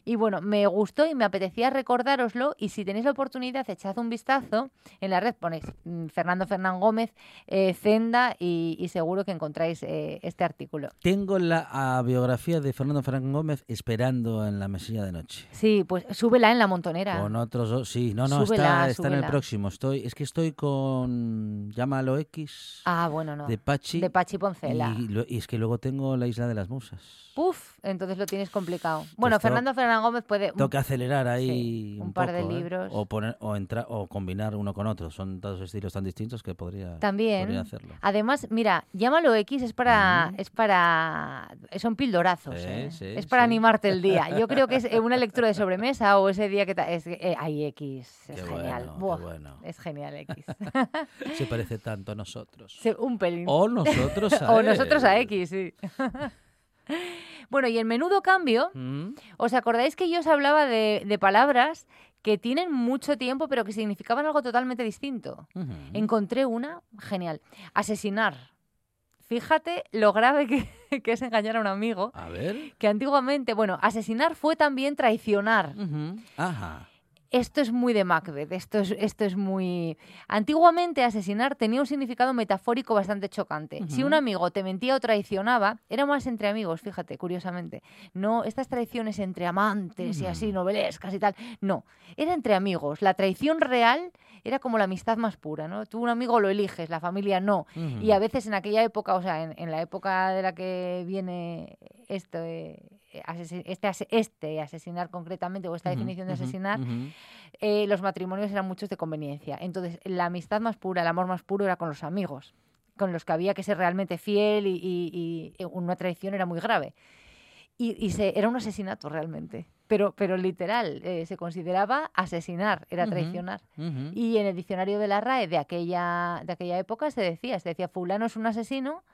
Speaker 8: Y bueno, me gustó y me apetecía recordároslo y si tenéis la oportunidad echad un vistazo en la red, ponéis mm, Fernando Fernán Gómez, eh, Zenda y, y seguro que encontráis eh, este artículo.
Speaker 1: Tengo la biografía de Fernando Fernández Gómez esperando en la mesilla de noche.
Speaker 8: Sí, pues súbela en la montonera.
Speaker 1: Con otros dos, sí, no, no,
Speaker 8: Súbela,
Speaker 1: está, está en el próximo. Estoy, es que estoy con Llámalo X
Speaker 8: Ah, bueno, no.
Speaker 1: de Pachi.
Speaker 8: De Pachi Poncela.
Speaker 1: Y, y es que luego tengo la Isla de las Musas.
Speaker 8: Puf, entonces lo tienes complicado. Bueno,
Speaker 1: tengo-
Speaker 8: Fernando Fernán Gómez puede...
Speaker 1: Tengo que acelerar ahí
Speaker 8: Sí,
Speaker 1: un,
Speaker 8: un par de
Speaker 1: poco, ¿eh?
Speaker 8: libros.
Speaker 1: O, poner, o, entrar, o combinar uno con otro. Son dos estilos tan distintos que podría,
Speaker 8: También.
Speaker 1: podría hacerlo.
Speaker 8: Además, mira, llámalo X es para, es para, son pildorazos,
Speaker 1: Sí,
Speaker 8: ¿eh?
Speaker 1: sí,
Speaker 8: es para animarte el día. Yo creo que es eh, una lectura de sobremesa o ese día que es, eh, ay X, es
Speaker 1: Qué
Speaker 8: genial,
Speaker 1: bueno,
Speaker 8: Buah,
Speaker 1: bueno.
Speaker 8: es genial X,
Speaker 1: Se parece tanto a nosotros.
Speaker 8: Un pelín.
Speaker 1: O nosotros a
Speaker 8: o nosotros a X, sí. bueno, y en menudo cambio,
Speaker 1: Mm,
Speaker 8: ¿os acordáis que yo os hablaba de, de palabras que tienen mucho tiempo pero que significaban algo totalmente distinto? Encontré una genial. Asesinar. Fíjate lo grave que, que es engañar a un amigo.
Speaker 1: A ver.
Speaker 8: Que antiguamente, bueno, asesinar fue también traicionar.
Speaker 1: Ajá.
Speaker 8: Esto es muy de Macbeth, esto es, esto es muy... Antiguamente asesinar tenía un significado metafórico bastante chocante. Si un amigo te mentía o traicionaba, era más entre amigos, fíjate, curiosamente. No estas traiciones entre amantes y así, novelescas y tal. No, era entre amigos. La traición real era como la amistad más pura, ¿no? Tú un amigo lo eliges, la familia no. Y a veces en aquella época, o sea, en, en la época de la que viene esto, eh, asesi- este, ase- este asesinar concretamente, o esta
Speaker 1: Ujú,
Speaker 8: definición de asesinar,
Speaker 1: ujú.
Speaker 8: eh, los matrimonios eran muchos de conveniencia. Entonces, la amistad más pura, el amor más puro era con los amigos, con los que había que ser realmente fiel y, y- y una traición era muy grave. Y, y se, era un asesinato realmente, pero, pero literal, eh, se consideraba asesinar, era traicionar.
Speaker 1: ujú.
Speaker 8: Y en el diccionario de la RAE de aquella, de aquella época se decía, se decía, fulano es un asesino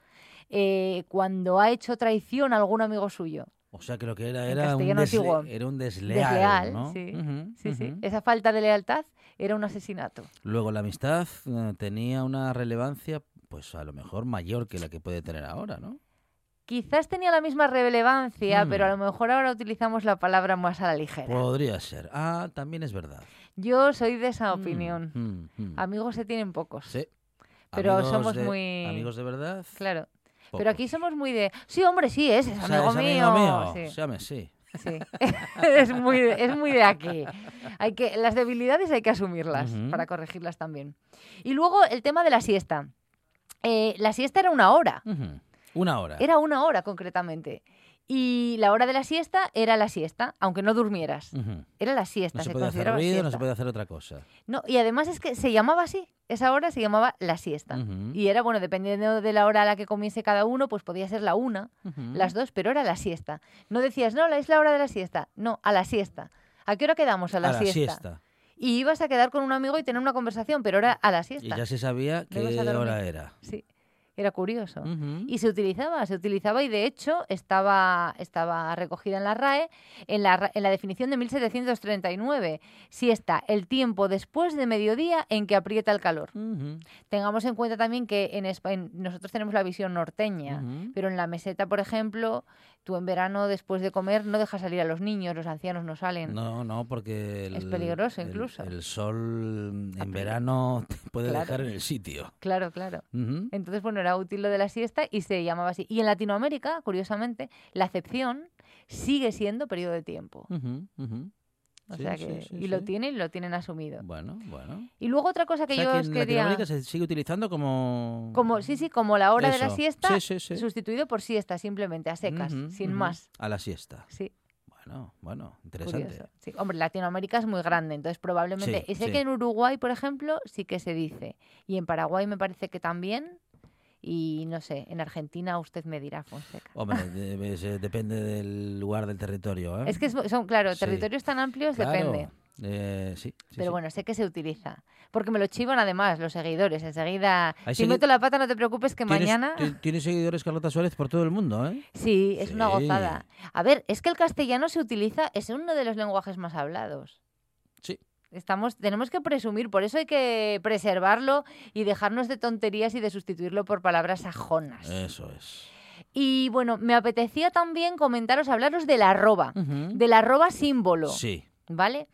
Speaker 8: eh, cuando ha hecho traición a algún amigo suyo.
Speaker 1: O sea que lo que era era un,
Speaker 8: castellano
Speaker 1: desle-
Speaker 8: antiguo.
Speaker 1: era un desleal.
Speaker 8: Desleal,
Speaker 1: ¿no?
Speaker 8: sí. Sí, sí. Esa falta de lealtad era un asesinato.
Speaker 1: Luego la amistad eh, tenía una relevancia, pues a lo mejor mayor que la que puede tener ahora, ¿no?
Speaker 8: Quizás tenía la misma relevancia,
Speaker 1: Mm.
Speaker 8: pero a lo mejor ahora utilizamos la palabra más a la ligera.
Speaker 1: Podría ser. Ah, también es verdad.
Speaker 8: Yo soy de esa
Speaker 1: Mm,
Speaker 8: opinión.
Speaker 1: mm, mm.
Speaker 8: Amigos se tienen pocos.
Speaker 1: Sí.
Speaker 8: Pero
Speaker 1: Amigos
Speaker 8: somos
Speaker 1: de-
Speaker 8: muy...
Speaker 1: Amigos de verdad.
Speaker 8: Claro.
Speaker 1: Pocos.
Speaker 8: Pero aquí somos muy de... Sí, hombre, sí, es, es
Speaker 1: O sea,
Speaker 8: amigo
Speaker 1: es
Speaker 8: mío.
Speaker 1: amigo mío.
Speaker 8: Sí.
Speaker 1: Llame, sí.
Speaker 8: Sí. es, muy de, es muy de aquí. Hay que, las debilidades hay que asumirlas para corregirlas también. Y luego el tema de la siesta. Eh, la siesta era una hora.
Speaker 1: Una hora.
Speaker 8: Era una hora concretamente. Y la hora de la siesta era la siesta, aunque no durmieras. Era la siesta,
Speaker 1: No se
Speaker 8: se
Speaker 1: puede hacer ruido, no
Speaker 8: siesta.
Speaker 1: se puede hacer otra cosa.
Speaker 8: No, y además es que se llamaba así. Esa hora se llamaba la siesta. Y era, bueno, dependiendo de la hora a la que comience cada uno, pues podía ser la una, las dos, pero era la siesta. No decías, no, la- es la hora de la siesta. No, a la siesta. ¿A qué hora quedamos? A la,
Speaker 1: a la
Speaker 8: siesta.
Speaker 1: siesta.
Speaker 8: Y ibas a quedar con un amigo y tener una conversación, pero era a la
Speaker 1: Y
Speaker 8: siesta.
Speaker 1: ya se sabía qué hora era.
Speaker 8: Sí, era curioso. Y se utilizaba, se utilizaba y de hecho estaba, estaba recogida en la RAE en la, en la definición de 1739. Siesta, el tiempo después de mediodía en que aprieta el calor. Tengamos en cuenta también que en España nosotros tenemos la visión norteña, pero en la meseta, por ejemplo, tú en verano después de comer no dejas salir a los niños, los ancianos no salen.
Speaker 1: No, no, porque el,
Speaker 8: Es peligroso
Speaker 1: el-
Speaker 8: incluso.
Speaker 1: El, sol en verano te puede
Speaker 8: Claro.
Speaker 1: dejar en el sitio.
Speaker 8: Claro, claro. Entonces, bueno, era útil lo de la siesta y se llamaba así. Y en Latinoamérica, curiosamente, la acepción sigue siendo periodo de tiempo. O
Speaker 1: Sí,
Speaker 8: sea
Speaker 1: sí,
Speaker 8: que,
Speaker 1: sí,
Speaker 8: y lo
Speaker 1: sí.
Speaker 8: tienen, lo tienen asumido.
Speaker 1: Bueno, bueno.
Speaker 8: Y luego otra cosa que
Speaker 1: o sea,
Speaker 8: yo
Speaker 1: que
Speaker 8: os
Speaker 1: en
Speaker 8: quería...
Speaker 1: Latinoamérica se sigue utilizando como...
Speaker 8: Como, sí, sí, como la hora de la
Speaker 1: Eso.
Speaker 8: siesta,
Speaker 1: Sí, sí, sí.
Speaker 8: sustituido por siesta, simplemente, a secas,
Speaker 1: Ujú,
Speaker 8: sin
Speaker 1: ujú.
Speaker 8: más.
Speaker 1: A la siesta.
Speaker 8: Sí,
Speaker 1: Bueno, bueno, interesante.
Speaker 8: Sí, hombre, Latinoamérica es muy grande, entonces probablemente...
Speaker 1: Sí,
Speaker 8: y sé
Speaker 1: sí.
Speaker 8: que en Uruguay, por ejemplo, sí que se dice. Y en Paraguay me parece que también. Y no sé, en Argentina usted me dirá, Fonseca.
Speaker 1: Hombre, depende del lugar del territorio, ¿eh?
Speaker 8: Es que es- son, claro,
Speaker 1: Sí.
Speaker 8: territorios tan amplios
Speaker 1: Claro,
Speaker 8: depende.
Speaker 1: eh, sí, sí,
Speaker 8: Pero
Speaker 1: sí.
Speaker 8: bueno, sé que se utiliza. Porque me lo chivan además los seguidores. Enseguida, si meto la pata, no te preocupes que
Speaker 1: Tienes-
Speaker 8: mañana...
Speaker 1: ti- Tienes seguidores Carlota Suárez por todo el mundo, ¿eh?
Speaker 8: Sí, es una gozada. A ver, es que el castellano se utiliza, es uno de los lenguajes más hablados.
Speaker 1: Sí.
Speaker 8: Estamos, tenemos que presumir, por eso hay que preservarlo y dejarnos de tonterías y de sustituirlo por palabras sajonas.
Speaker 1: Eso es.
Speaker 8: Y bueno, me apetecía también comentaros, hablaros del arroba,
Speaker 1: Ujú.
Speaker 8: del arroba símbolo,
Speaker 1: Sí.
Speaker 8: ¿vale?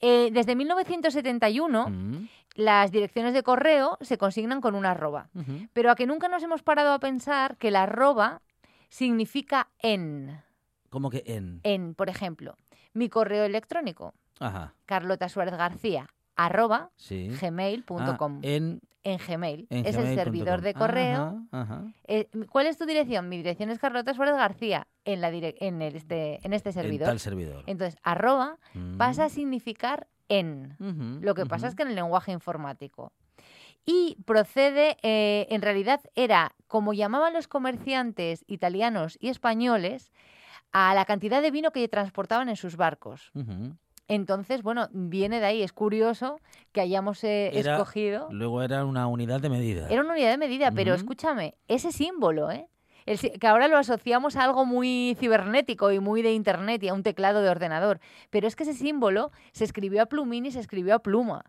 Speaker 8: Eh, desde 1971
Speaker 1: Mm,
Speaker 8: las direcciones de correo se consignan con un arroba, pero a que nunca nos hemos parado a pensar que el arroba significa en.
Speaker 1: ¿Cómo que en?
Speaker 8: En, por ejemplo, mi correo electrónico,
Speaker 1: Ajá.
Speaker 8: Carlota Suárez García, arroba
Speaker 1: Sí.
Speaker 8: gmail.com.
Speaker 1: Ah, en,
Speaker 8: en Gmail.
Speaker 1: en
Speaker 8: es el servidor de correo.
Speaker 1: Ajá, ajá.
Speaker 8: Eh, ¿Cuál es tu dirección? Mi dirección es Carlota Suárez García en, la dire- en, el este, en este
Speaker 1: En
Speaker 8: servidor.
Speaker 1: tal servidor.
Speaker 8: Entonces, arroba
Speaker 1: Mm.
Speaker 8: pasa a significar en. Lo que pasa es que en el lenguaje informático. Y procede, eh, en realidad era como llamaban los comerciantes italianos y españoles a la cantidad de vino que transportaban en sus barcos. Entonces, bueno, viene de ahí. Es curioso que hayamos eh,
Speaker 1: Era-
Speaker 8: escogido.
Speaker 1: Luego era una unidad de medida.
Speaker 8: Era una unidad de medida, pero escúchame, ese símbolo, ¿eh? El que ahora lo asociamos a algo muy cibernético y muy de internet y a un teclado de ordenador. Pero es que ese símbolo se escribió a plumín y se escribió a pluma.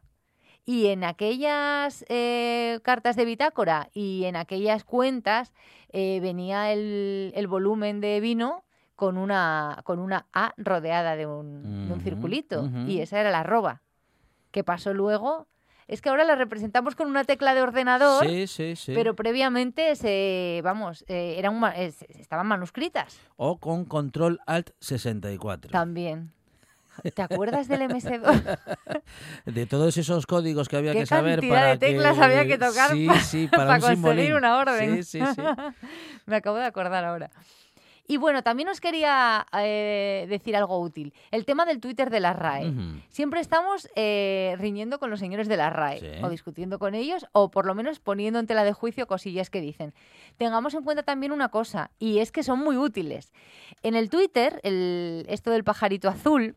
Speaker 8: Y en aquellas eh, cartas de bitácora y en aquellas cuentas eh, venía el, el volumen de vino con una, con una A rodeada de un, de un circulito.
Speaker 1: ujú.
Speaker 8: Y esa era la arroba. Que pasó luego. Es que ahora la representamos con una tecla de ordenador.
Speaker 1: Sí, sí, sí.
Speaker 8: Pero previamente se, vamos, eh, eran ma- eh, estaban manuscritas
Speaker 1: O con control alt 64.
Speaker 8: también. ¿Te acuerdas del MS2?
Speaker 1: De todos esos códigos que había
Speaker 8: ¿Qué
Speaker 1: que saber
Speaker 8: cantidad
Speaker 1: para
Speaker 8: de teclas
Speaker 1: que...
Speaker 8: había que tocar
Speaker 1: sí, sí, para,
Speaker 8: para
Speaker 1: un
Speaker 8: conseguir
Speaker 1: simbolín.
Speaker 8: una orden?
Speaker 1: Sí, sí, sí.
Speaker 8: Me acabo de acordar ahora. Y bueno, también os quería eh, decir algo útil. El tema del Twitter de la RAE. Siempre estamos eh, riñendo con los señores de la RAE,
Speaker 1: Sí.
Speaker 8: o discutiendo con ellos, o por lo menos poniendo en tela de juicio cosillas que dicen. Tengamos en cuenta también una cosa, y es que son muy útiles. En el Twitter, el- esto del pajarito azul,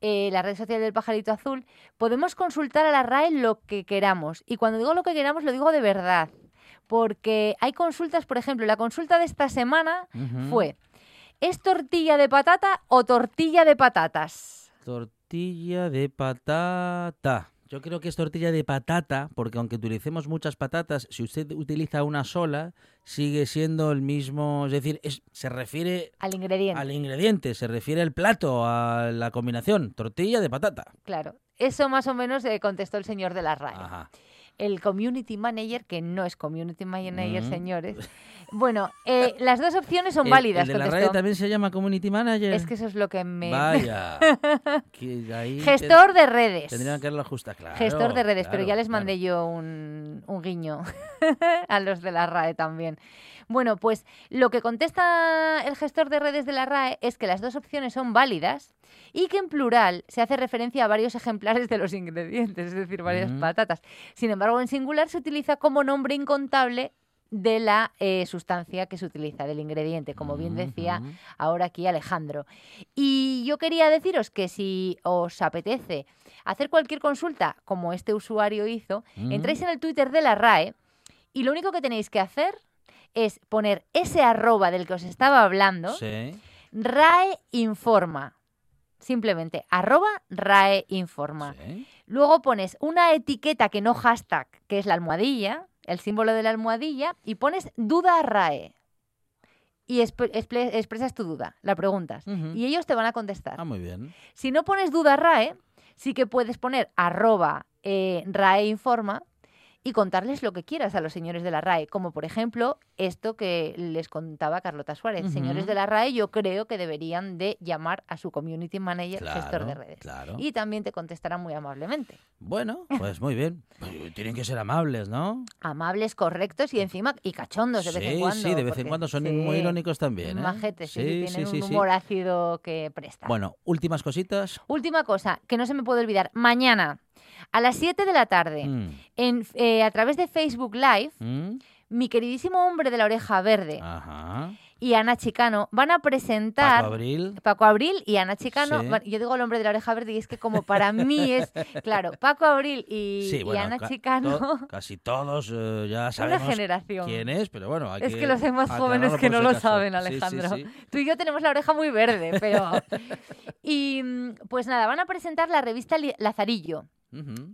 Speaker 8: eh, la red social del pajarito azul, podemos consultar a la RAE lo que queramos. Y cuando digo lo que queramos, lo digo de verdad. Porque hay consultas, por ejemplo, la consulta de esta semana fue, ¿es tortilla de patata o tortilla de patatas?
Speaker 1: Tortilla de patata. Yo creo que es tortilla de patata, porque aunque utilicemos muchas patatas, si usted utiliza una sola, sigue siendo el mismo, es decir, es- se refiere
Speaker 8: Al ingrediente.
Speaker 1: al ingrediente, se refiere al plato, a la combinación, tortilla de patata.
Speaker 8: Claro. Eso más o menos eh, contestó el señor de la RAE.
Speaker 1: Ajá.
Speaker 8: El community manager, que no es community manager,
Speaker 1: Mm.
Speaker 8: señores. Bueno, eh, las dos opciones son
Speaker 1: El-
Speaker 8: válidas,
Speaker 1: El, de la
Speaker 8: contestó.
Speaker 1: También se llama Community Manager.
Speaker 8: Es que eso es lo que me...
Speaker 1: Vaya. que ahí
Speaker 8: Gestor de redes.
Speaker 1: Tendrían que darla justa, claro.
Speaker 8: Gestor de redes, pero ya les
Speaker 1: claro.
Speaker 8: mandé yo un, un guiño a los de la RAE también. Bueno, pues lo que contesta el gestor de redes de la RAE es que las dos opciones son válidas y que en plural se hace referencia a varios ejemplares de los ingredientes, es decir, varias
Speaker 1: Ujú.
Speaker 8: patatas. Sin embargo, en singular se utiliza como nombre incontable de la eh, sustancia que se utiliza, del ingrediente, como bien decía
Speaker 1: Ujú.
Speaker 8: ahora aquí Alejandro. Y yo quería deciros que si os apetece hacer cualquier consulta como este usuario hizo,
Speaker 1: Mm.
Speaker 8: entráis en el Twitter de la RAE y lo único que tenéis que hacer es poner ese arroba del que os estaba hablando,
Speaker 1: Sí.
Speaker 8: RAE informa. Simplemente, arroba RAE informa.
Speaker 1: sí.
Speaker 8: Luego pones una etiqueta que no hashtag, que es la almohadilla, el símbolo de la almohadilla, y pones duda RAE. Y expresas tu duda, la preguntas. Y ellos te van a contestar.
Speaker 1: Ah, muy bien.
Speaker 8: Si no pones duda RAE, sí que puedes poner arroba eh, RAE informa y contarles lo que quieras a los señores de la RAE, como por ejemplo esto que les contaba Carlota Suárez. Señores de la RAE, yo creo que deberían de llamar a su community manager gestor de redes.
Speaker 1: claro.
Speaker 8: Y también te contestarán muy amablemente.
Speaker 1: Bueno, pues muy bien. Pues tienen que ser amables, ¿no?
Speaker 8: Amables, correctos y encima y cachondos de vez en cuando.
Speaker 1: sí, de vez en cuando son
Speaker 8: sí,
Speaker 1: muy irónicos también. ¿eh?
Speaker 8: Majetes, sí, sí,
Speaker 1: Sí,
Speaker 8: tienen un humor ácido que presta.
Speaker 1: Bueno, últimas cositas.
Speaker 8: Última cosa, que no se me puede olvidar. Mañana, a las 7 de la tarde,
Speaker 1: Mm,
Speaker 8: en, eh, a través de Facebook Live,
Speaker 1: mm,
Speaker 8: mi queridísimo hombre de la oreja verde
Speaker 1: Ajá.
Speaker 8: y Ana Chicano van a presentar...
Speaker 1: Paco Abril.
Speaker 8: Paco Abril y Ana Chicano,
Speaker 1: Sí.
Speaker 8: yo digo el hombre de la oreja verde y es que como para mí es, claro, Paco Abril y,
Speaker 1: Sí,
Speaker 8: y
Speaker 1: bueno,
Speaker 8: Ana
Speaker 1: ca-
Speaker 8: Chicano,
Speaker 1: to- casi todos eh, ya sabemos
Speaker 8: generación.
Speaker 1: quién es, pero bueno, hay
Speaker 8: es que los hay más
Speaker 1: aclararlo
Speaker 8: jóvenes que no lo saben, Alejandro.
Speaker 1: sí.
Speaker 8: Tú y yo tenemos la oreja muy verde, pero... y mm, pues nada, van a presentar la revista Li-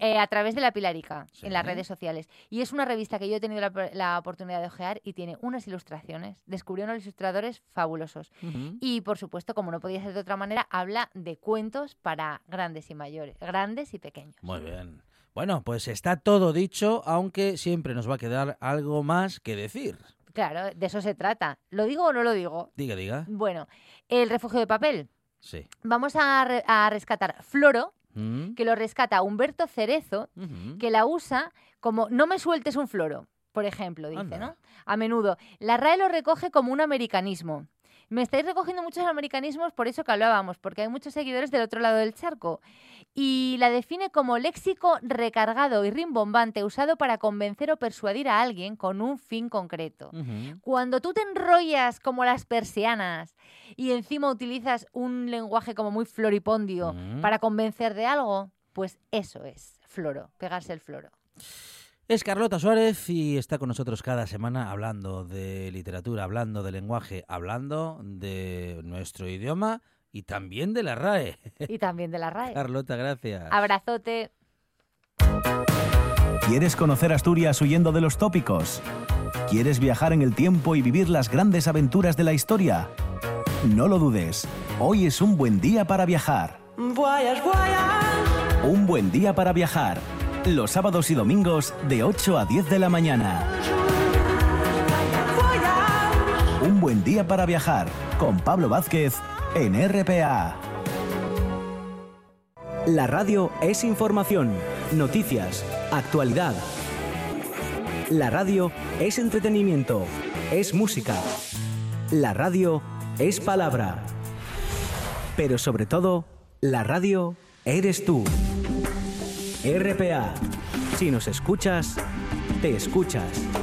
Speaker 8: Eh, a través de la Pilarica
Speaker 1: Sí.
Speaker 8: en las redes sociales. Y es una revista que yo he tenido la, la oportunidad de ojear y tiene unas ilustraciones. Descubrí unos ilustradores fabulosos. Y por supuesto, como no podía ser de otra manera, habla de cuentos para grandes y mayores, grandes y pequeños.
Speaker 1: Muy bien. Bueno, pues está todo dicho, aunque siempre nos va a quedar algo más que decir.
Speaker 8: Claro, de eso se trata. ¿Lo digo o no lo digo?
Speaker 1: Diga, diga.
Speaker 8: Bueno, el refugio de papel.
Speaker 1: Sí.
Speaker 8: Vamos a, re- a rescatar Floro,
Speaker 1: Mm,
Speaker 8: que lo rescata Humberto Cerezo, que la usa como no me sueltes un floro, por ejemplo, dice,
Speaker 1: Anda.
Speaker 8: ¿no? A menudo. La RAE lo recoge como un americanismo. Me estáis recogiendo muchos americanismos por eso que hablábamos, porque hay muchos seguidores del otro lado del charco. Y la define como léxico recargado y rimbombante usado para convencer o persuadir a alguien con un fin concreto. Cuando tú te enrollas como las persianas y encima utilizas un lenguaje como muy floripondio para convencer de algo, pues eso es floro, pegarse el floro.
Speaker 1: Es Carlota Suárez y está con nosotros cada semana hablando de literatura, hablando de lenguaje, hablando de nuestro idioma y también de la RAE.
Speaker 8: Y también de la RAE.
Speaker 1: Carlota, gracias.
Speaker 8: Abrazote.
Speaker 9: ¿Quieres conocer Asturias huyendo de los tópicos? ¿Quieres viajar en el tiempo y vivir las grandes aventuras de la historia? No lo dudes, hoy es un buen día para viajar.
Speaker 5: Voyage, voyage.
Speaker 9: Un buen día para viajar. Los sábados y domingos de 8 a 10 de la mañana. Un buen día para viajar con Pablo Vázquez en RPA. La radio es información, noticias, actualidad. La radio es entretenimiento, es música. La radio es palabra. Pero sobre todo, la radio eres tú. RPA. Si nos escuchas, te escuchas.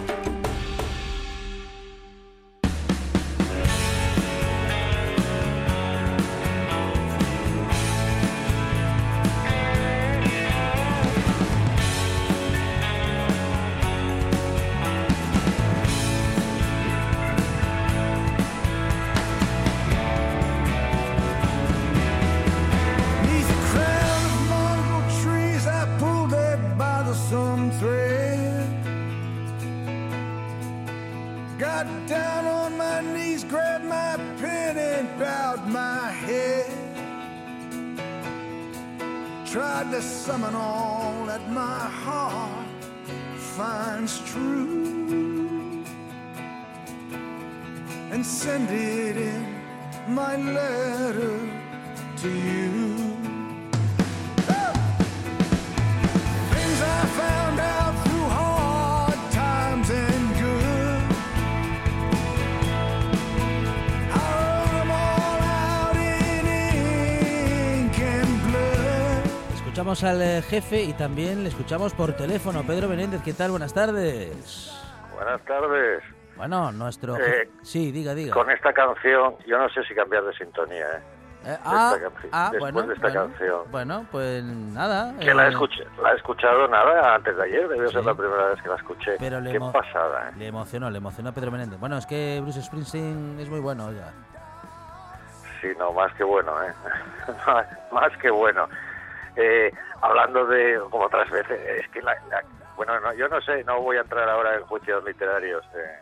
Speaker 1: Escuchamos al eh, jefe y también le escuchamos por teléfono. Pedro Menéndez, ¿qué tal? Buenas tardes.
Speaker 10: Buenas tardes.
Speaker 1: Bueno, nuestro...
Speaker 10: Eh,
Speaker 1: Sí, diga, diga.
Speaker 10: Con esta canción, yo no sé si cambiar de sintonía, ¿eh?
Speaker 1: Eh, ah, ah,
Speaker 10: después
Speaker 1: bueno,
Speaker 10: de esta
Speaker 1: bueno,
Speaker 10: canción.
Speaker 1: Bueno, pues nada.
Speaker 10: Que la he,
Speaker 1: eh,
Speaker 10: escuché, la he escuchado nada antes de ayer, debió ser la primera vez que la escuché.
Speaker 1: Pero le
Speaker 10: Qué
Speaker 1: emo-
Speaker 10: pasada, ¿eh?
Speaker 1: Le emocionó, le emocionó a Pedro Menéndez. Bueno, es que Bruce Springsteen es muy bueno, oiga.
Speaker 10: Sí, no, más que bueno, ¿eh? más que bueno. Eh, hablando de, como otras veces, es que la, la- bueno, no, yo no sé, no voy a entrar ahora en juicios literarios, eh,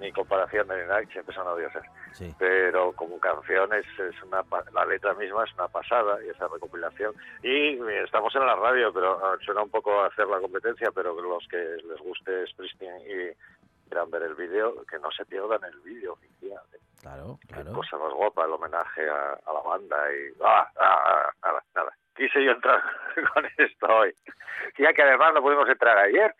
Speaker 10: ni comparaciones ni nada, que siempre son odiosas.
Speaker 1: Sí.
Speaker 10: Pero como canción es, una, la letra misma es una pasada y esa recopilación. Y estamos en la radio, pero ah, suena un poco a hacer la competencia, pero los que les guste Springsteen y quieran ver el vídeo, que no se pierdan el vídeo oficial. ¿eh?
Speaker 1: Claro,
Speaker 10: Qué
Speaker 1: claro.
Speaker 10: cosa más guapa, el homenaje a, a la banda y... Ah, ah, ah, nada, nada. Quise yo entrar con esto hoy. Ya que además no pudimos entrar ayer.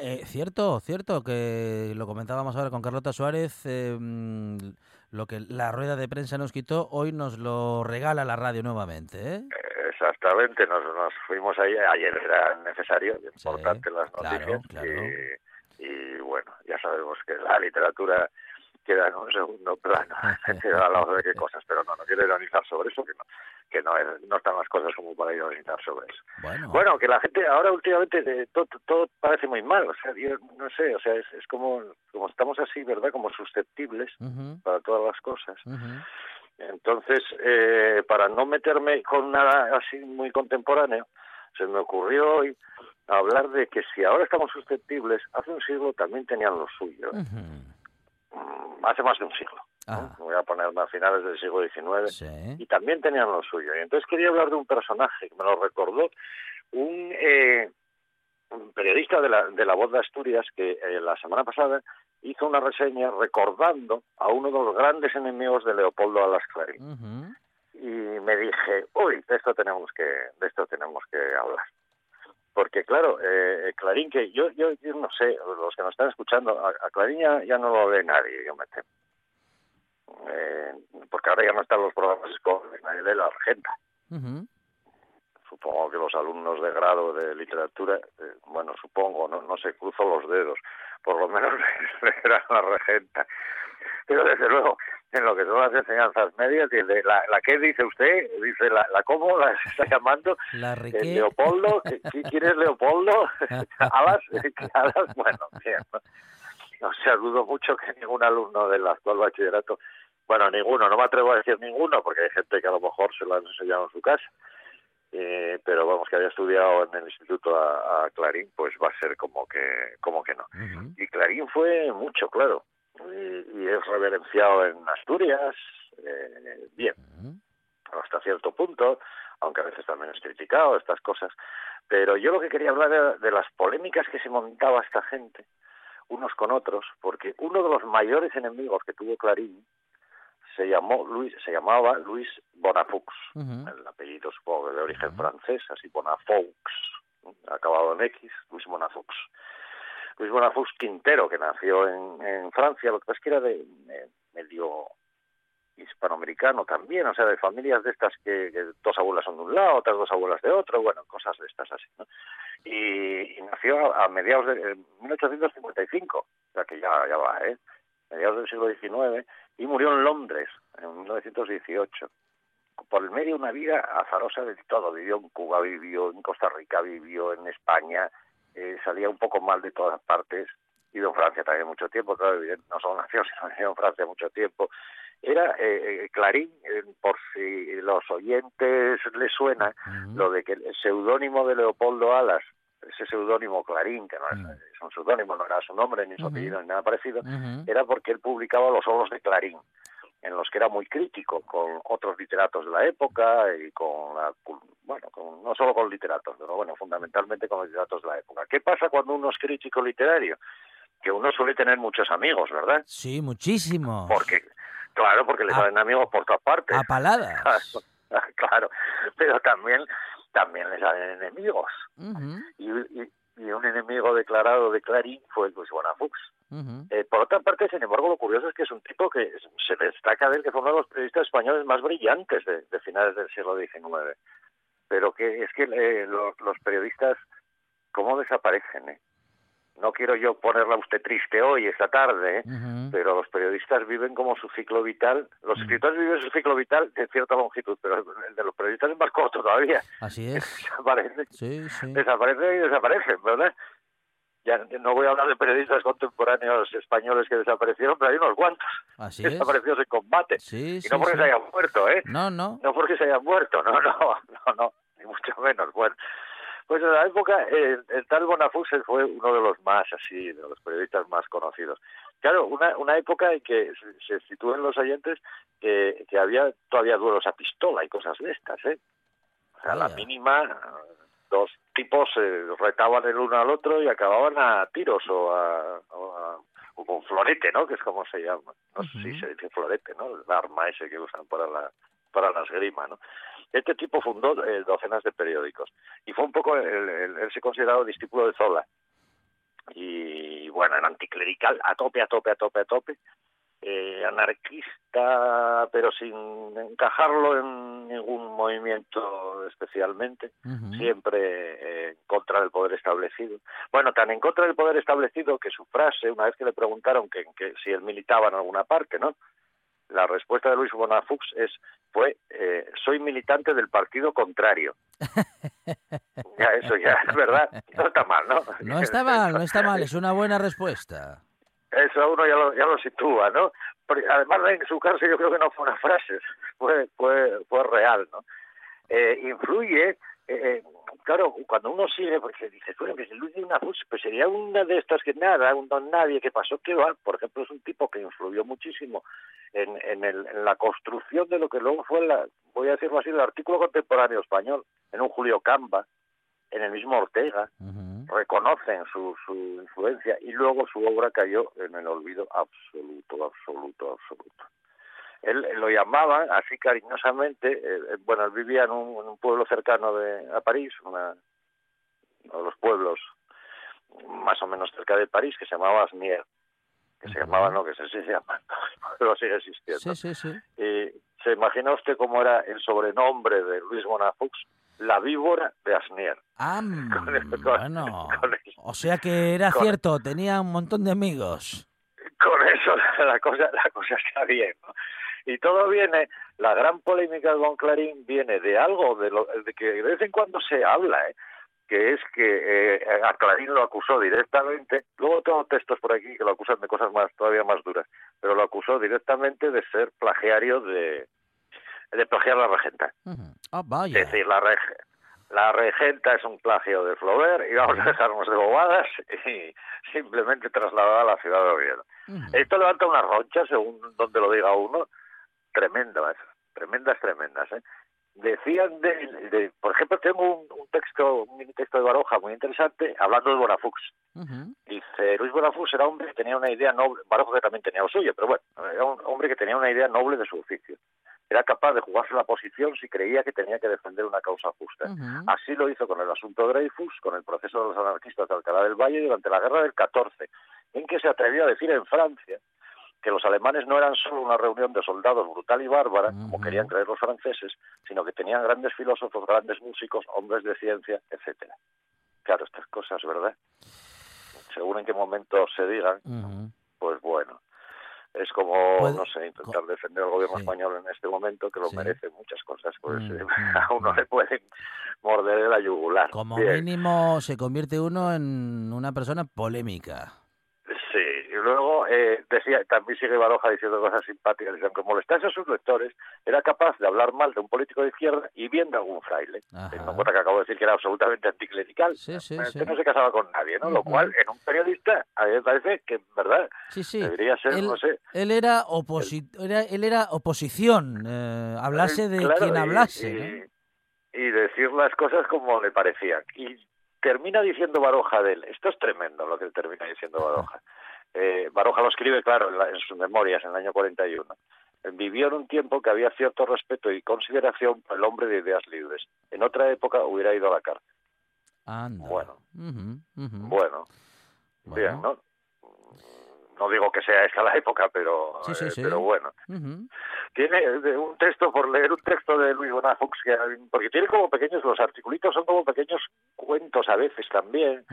Speaker 1: Eh, cierto, cierto, que lo comentábamos ahora con Carlota Suárez, eh, mm, lo que la rueda de prensa nos quitó, hoy nos lo regala la radio nuevamente, ¿eh?
Speaker 10: Exactamente, nos, nos fuimos ahí, ayer era necesario, importante las
Speaker 1: claro,
Speaker 10: noticias
Speaker 1: claro.
Speaker 10: Y, y bueno, ya sabemos que la literatura queda en un segundo plano, queda al lado de qué cosas, pero no, no quiero ironizar sobre eso, que no, que no, es- no están las cosas como para ironizar sobre eso.
Speaker 1: Bueno,
Speaker 10: Bueno, que la gente ahora últimamente todo, todo parece muy mal, o sea, yo no sé, o sea, es, es como, como estamos así, ¿verdad? Como susceptibles para todas las cosas. Entonces, eh, para no meterme con nada así muy contemporáneo, se me ocurrió hoy hablar de que si ahora estamos susceptibles, hace un siglo también tenían lo suyo. Hace más de un siglo. ¿no?
Speaker 1: Ah.
Speaker 10: Voy a poner a finales del siglo XIX.
Speaker 1: Sí.
Speaker 10: Y también tenían lo suyo. Y entonces quería hablar de un personaje que me lo recordó un, eh, un periodista de la, de la Voz de Asturias que eh, la semana pasada hizo una reseña recordando a uno de los grandes enemigos de Leopoldo Alas Clarín
Speaker 1: Ujú.
Speaker 10: y me dije, uy, de esto tenemos que, de esto tenemos que hablar. Porque claro, eh, Clarín, que yo, yo, yo no sé, los que nos están escuchando, a, a Clarín ya, ya no lo ve nadie, yo me temo. Eh, porque ahora ya no están los programas escolares, nadie lee la regenta. Supongo que los alumnos de grado de literatura, eh, bueno, supongo, no, no sé, cruzo los dedos, por lo menos leerán la regenta. Pero desde luego, en lo que son las enseñanzas medias, dice, la, la que dice usted, dice, la, la cómo la está llamando,
Speaker 1: La
Speaker 10: Eh. Leopoldo, ¿Qui- qui- ¿quién es Leopoldo? Alas, Alas, bueno, bien, ¿no? O sea, dudo mucho que ningún alumno del actual bachillerato, bueno, ninguno, no me atrevo a decir ninguno, porque hay gente que a lo mejor se lo han enseñado en su casa, eh, pero vamos, que haya estudiado en el instituto a, a Clarín, pues va a ser como que, como que no. Y Clarín fue mucho, claro, y, y es reverenciado en Asturias, eh, bien, hasta cierto punto, aunque a veces también es criticado, estas cosas. Pero yo lo que quería hablar era de las polémicas que se montaba esta gente, unos con otros, porque uno de los mayores enemigos que tuvo Clarín se llamó Luis, se llamaba Luis Bonafux,
Speaker 1: Ujú.
Speaker 10: el apellido supongo de origen francés, así Bonafaux, acabado en X, Luis Bonafux. Luis Bonafux Quintero, que nació en, Francia, lo que pasa es que era de, de medio hispanoamericano también, o sea, de familias de estas que, dos abuelas son de un lado, otras dos abuelas de otro, bueno, cosas de estas así, ¿no? Y, nació a, mediados de en 1855, o sea que ya, ya va, ¿eh? Mediados del siglo XIX, y murió en Londres en 1918. Por el medio una vida azarosa de todo, vivió en Cuba, vivió en Costa Rica, vivió en España, eh, salía un poco mal de todas partes, vivió en Francia también mucho tiempo, claro, no solo nació, sino vivió en Francia mucho tiempo, era eh, eh, Clarín, eh, por si los oyentes les suena, lo de que el seudónimo de Leopoldo Alas, ese seudónimo Clarín, que no es,
Speaker 1: Mm.
Speaker 10: es un seudónimo, no era su nombre, ni su apellido, ni nada parecido, era porque él publicaba los solos de Clarín, en los que era muy crítico con otros literatos de la época y con la bueno, con- no solo con literatos, pero bueno, fundamentalmente con los literatos de la época. ¿Qué pasa cuando uno es crítico literario? Que uno suele tener muchos amigos, ¿verdad?
Speaker 1: Sí, muchísimo.
Speaker 10: Porque, claro, porque le salen amigos por todas partes.
Speaker 1: A paladas.
Speaker 10: claro, pero también también le salen enemigos. Y, y- y un enemigo declarado de Clarín fue Luis Bonafux.
Speaker 1: Ujú.
Speaker 10: Eh, por otra parte, sin embargo, lo curioso es que es un tipo que se destaca de él que fue uno de los periodistas españoles más brillantes de, de finales del siglo XIX. Pero que es que eh, los, los periodistas, ¿cómo desaparecen? eh? No quiero yo ponerla a usted triste hoy, esta tarde, ¿eh? Pero los periodistas viven como su ciclo vital. Los escritores viven su ciclo vital de cierta longitud, pero el de los periodistas es más corto todavía.
Speaker 1: Así es.
Speaker 10: Desaparecen,
Speaker 1: Sí,
Speaker 10: y desaparecen, ¿verdad? Ya no voy a hablar de periodistas contemporáneos españoles que desaparecieron, pero hay unos cuantos
Speaker 1: Así es.
Speaker 10: desaparecidos en combate.
Speaker 1: Sí,
Speaker 10: y no porque se hayan muerto, ¿eh?
Speaker 1: No, no.
Speaker 10: No porque se hayan muerto, no, no, no, no, ni mucho menos. Bueno, pues en la época el, el tal Bonafux fue uno de los más así, de los periodistas más conocidos. Claro, una, una época en que se, se sitúan los oyentes que, que había todavía duelos a pistola y cosas de estas, ¿eh? O sea, a la mínima, dos tipos se retaban el uno al otro y acababan a tiros o a, o a- o con florete, ¿no? Que es como se llama. No sé si se dice florete, ¿no? El arma ese que usan para la para la esgrima, ¿no? Este tipo fundó eh, docenas de periódicos. Y fue un poco, él se consideraba discípulo de Zola. Y bueno, era anticlerical a tope, a tope, a tope, a tope, eh, anarquista, pero sin encajarlo en ningún movimiento especialmente, siempre eh, en contra del poder establecido. Bueno, tan en contra del poder establecido que su frase, una vez que le preguntaron que, que si él militaba en alguna parte, ¿no? La respuesta de Luis Bonafux es fue eh, soy militante del partido contrario. ya eso ya es verdad, no está mal, ¿no?
Speaker 1: No está mal, no está mal. Es una buena respuesta.
Speaker 10: Eso a uno ya lo, ya lo sitúa, ¿no? Pero además, en su caso, yo creo que no fue una frase, fue, fue, fue real, ¿no? Eh, influye, eh, claro, cuando uno sigue, porque dices, bueno, que Luis de una pues sería una de estas que nada, un don nadie que pasó que va, por ejemplo, es un tipo que influyó muchísimo en, en, el, en la construcción de lo que luego fue, la, voy a decirlo así, el artículo contemporáneo español, en un Julio Camba, en el mismo Ortega, reconocen su, su influencia y luego su obra cayó en el olvido absoluto, absoluto, absoluto. Él, lo llamaban así cariñosamente, eh, eh, bueno, él vivía en un, en un pueblo cercano de, a París, una, uno de los pueblos más o menos cerca de París, que se llamaba Asnier, que se llamaba, no, que se sigue llamando, pero sigue existiendo.
Speaker 1: Sí, sí, sí.
Speaker 10: Y se imagina usted cómo era el sobrenombre de Luis Bonafux, la víbora de Asnier.
Speaker 1: Ah,
Speaker 10: Con el- con-
Speaker 1: bueno.
Speaker 10: con el-
Speaker 1: O sea que era cierto, tenía un montón de amigos.
Speaker 10: con eso la cosa la cosa está bien ¿no? Y todo viene la gran polémica con Clarín viene de algo de lo de que de vez en cuando se habla ¿eh? que es que eh, a Clarín lo acusó directamente luego tengo textos por aquí que lo acusan de cosas más todavía más duras pero lo acusó directamente de ser plagiario de de plagiar la regenta
Speaker 1: vaya.
Speaker 10: es decir la reg- la regenta es un plagio de Flaubert y vamos a dejarnos de bobadas y simplemente trasladada a la ciudad de Oviedo. Esto levanta una roncha, según donde lo diga uno, tremendas, tremendas, tremendas. ¿eh? Decían de, de- por ejemplo, tengo un, un texto, un texto de Baroja muy interesante, hablando de Bonafux.
Speaker 1: Ujú.
Speaker 10: Dice, Luis Bonafux era un hombre que tenía una idea noble, Baroja que también tenía lo suyo, pero bueno, era un hombre que tenía una idea noble de su oficio. Era capaz de jugarse la posición si creía que tenía que defender una causa justa. Así lo hizo con el asunto Dreyfus, con el proceso de los anarquistas de Alcalá del Valle durante la guerra del 14, en que se atrevió a decir en Francia que los alemanes no eran solo una reunión de soldados brutal y bárbara, como querían creer los franceses, sino que tenían grandes filósofos, grandes músicos, hombres de ciencia, etcétera. Claro, estas cosas, ¿verdad? Según en qué momento se digan, pues bueno. Es como,
Speaker 1: Puede-
Speaker 10: no sé, intentar defender al gobierno
Speaker 1: sí.
Speaker 10: español en este momento, que lo
Speaker 1: Sí.
Speaker 10: merece muchas cosas, pues
Speaker 1: Mm,
Speaker 10: eh,
Speaker 1: mm,
Speaker 10: a uno
Speaker 1: mm.
Speaker 10: le pueden morder la yugular.
Speaker 1: Como
Speaker 10: Bien.
Speaker 1: mínimo se convierte uno en una persona polémica.
Speaker 10: Eh, decía, también sigue Baroja diciendo cosas simpáticas, dice, aunque molestase a sus lectores, era capaz de hablar mal de un político de izquierda y bien de algún fraile. Teniendo en cuenta que acabo de decir que era absolutamente anticlerical,
Speaker 1: Sí, sí,
Speaker 10: este no se casaba con nadie, ¿no? Lo cual, en un periodista, a mí me parece que, en verdad,
Speaker 1: Sí, sí.
Speaker 10: debería ser,
Speaker 1: Él,
Speaker 10: no sé,
Speaker 1: él era, oposi- era, él era oposición, eh, hablase de
Speaker 10: Claro,
Speaker 1: quien hablase.
Speaker 10: y,
Speaker 1: ¿no?
Speaker 10: y decir las cosas como le parecían. Y termina diciendo Baroja de él, esto es tremendo lo que termina diciendo Baroja. Eh, Baroja lo escribe, claro, en, la- en sus memorias, en el año 41. Vivió en un tiempo que había cierto respeto y consideración por el hombre de ideas libres. En otra época hubiera ido a la cárcel.
Speaker 1: Anda.
Speaker 10: Bueno. Bueno. bien, ¿no? No digo que sea esa la época, pero,
Speaker 1: Sí, sí,
Speaker 10: eh,
Speaker 1: sí.
Speaker 10: pero bueno. Tiene eh, un texto, por leer un texto de Luis Bonafux, que, porque tiene como pequeños, los articulitos son como pequeños cuentos a veces también.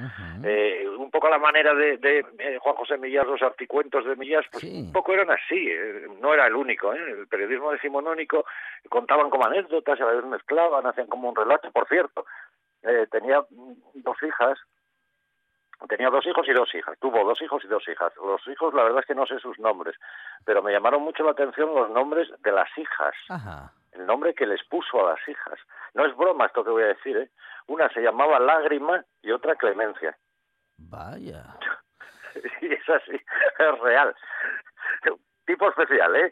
Speaker 10: Eh, un poco a la manera de, de, Juan José Millás, los articuentos de Millás, pues un poco eran así, eh, no era el único. ¿eh? El periodismo decimonónico contaban como anécdotas, a veces mezclaban, hacían como un relato. Por cierto, eh, tenía dos hijas, tenía dos hijos y dos hijas, tuvo dos hijos y dos hijas. Los hijos, la verdad es que no sé sus nombres, pero me llamaron mucho la atención los nombres de las hijas
Speaker 1: Ajá.
Speaker 10: el nombre que les puso a las hijas. No es broma esto que voy a decir, ¿eh? Una se llamaba Lágrima y otra Clemencia.
Speaker 1: Vaya.
Speaker 10: Es así, es real. Tipo especial, ¿eh?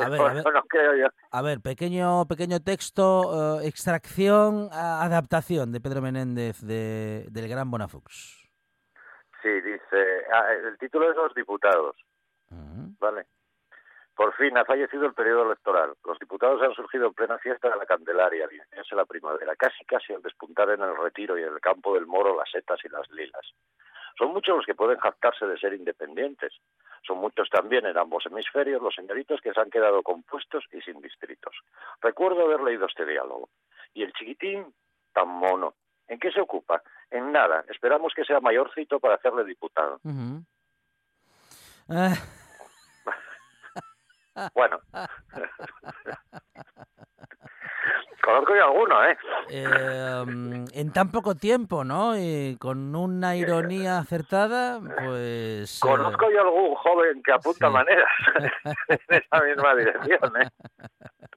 Speaker 1: A ver, a ver.
Speaker 10: No creo yo.
Speaker 1: A ver, pequeño, pequeño texto, eh, extracción, adaptación de Pedro Menéndez de, del Gran Bonafux.
Speaker 10: Sí, dice, ah, el título es Los Diputados,
Speaker 1: Ujú.
Speaker 10: ¿vale? Por fin ha fallecido el periodo electoral. Los diputados han surgido en plena fiesta de la Candelaria, iniciarse la primavera, casi casi al despuntar en el retiro y en el campo del moro las setas y las lilas. Son muchos los que pueden jactarse de ser independientes. Son muchos también en ambos hemisferios los señoritos que se han quedado compuestos y sin distritos. Recuerdo haber leído este diálogo. Y el chiquitín, tan mono. ¿En qué se ocupa? En nada. Esperamos que sea mayorcito para hacerle diputado.
Speaker 1: Ah,
Speaker 10: Bueno. Conozco yo alguno, ¿eh?
Speaker 1: eh, mm, en tan poco tiempo, ¿no? Y con una ironía acertada, pues... eh,
Speaker 10: Conozco yo algún joven que apunta
Speaker 1: sí.
Speaker 10: maneras en esa misma dirección, ¿eh?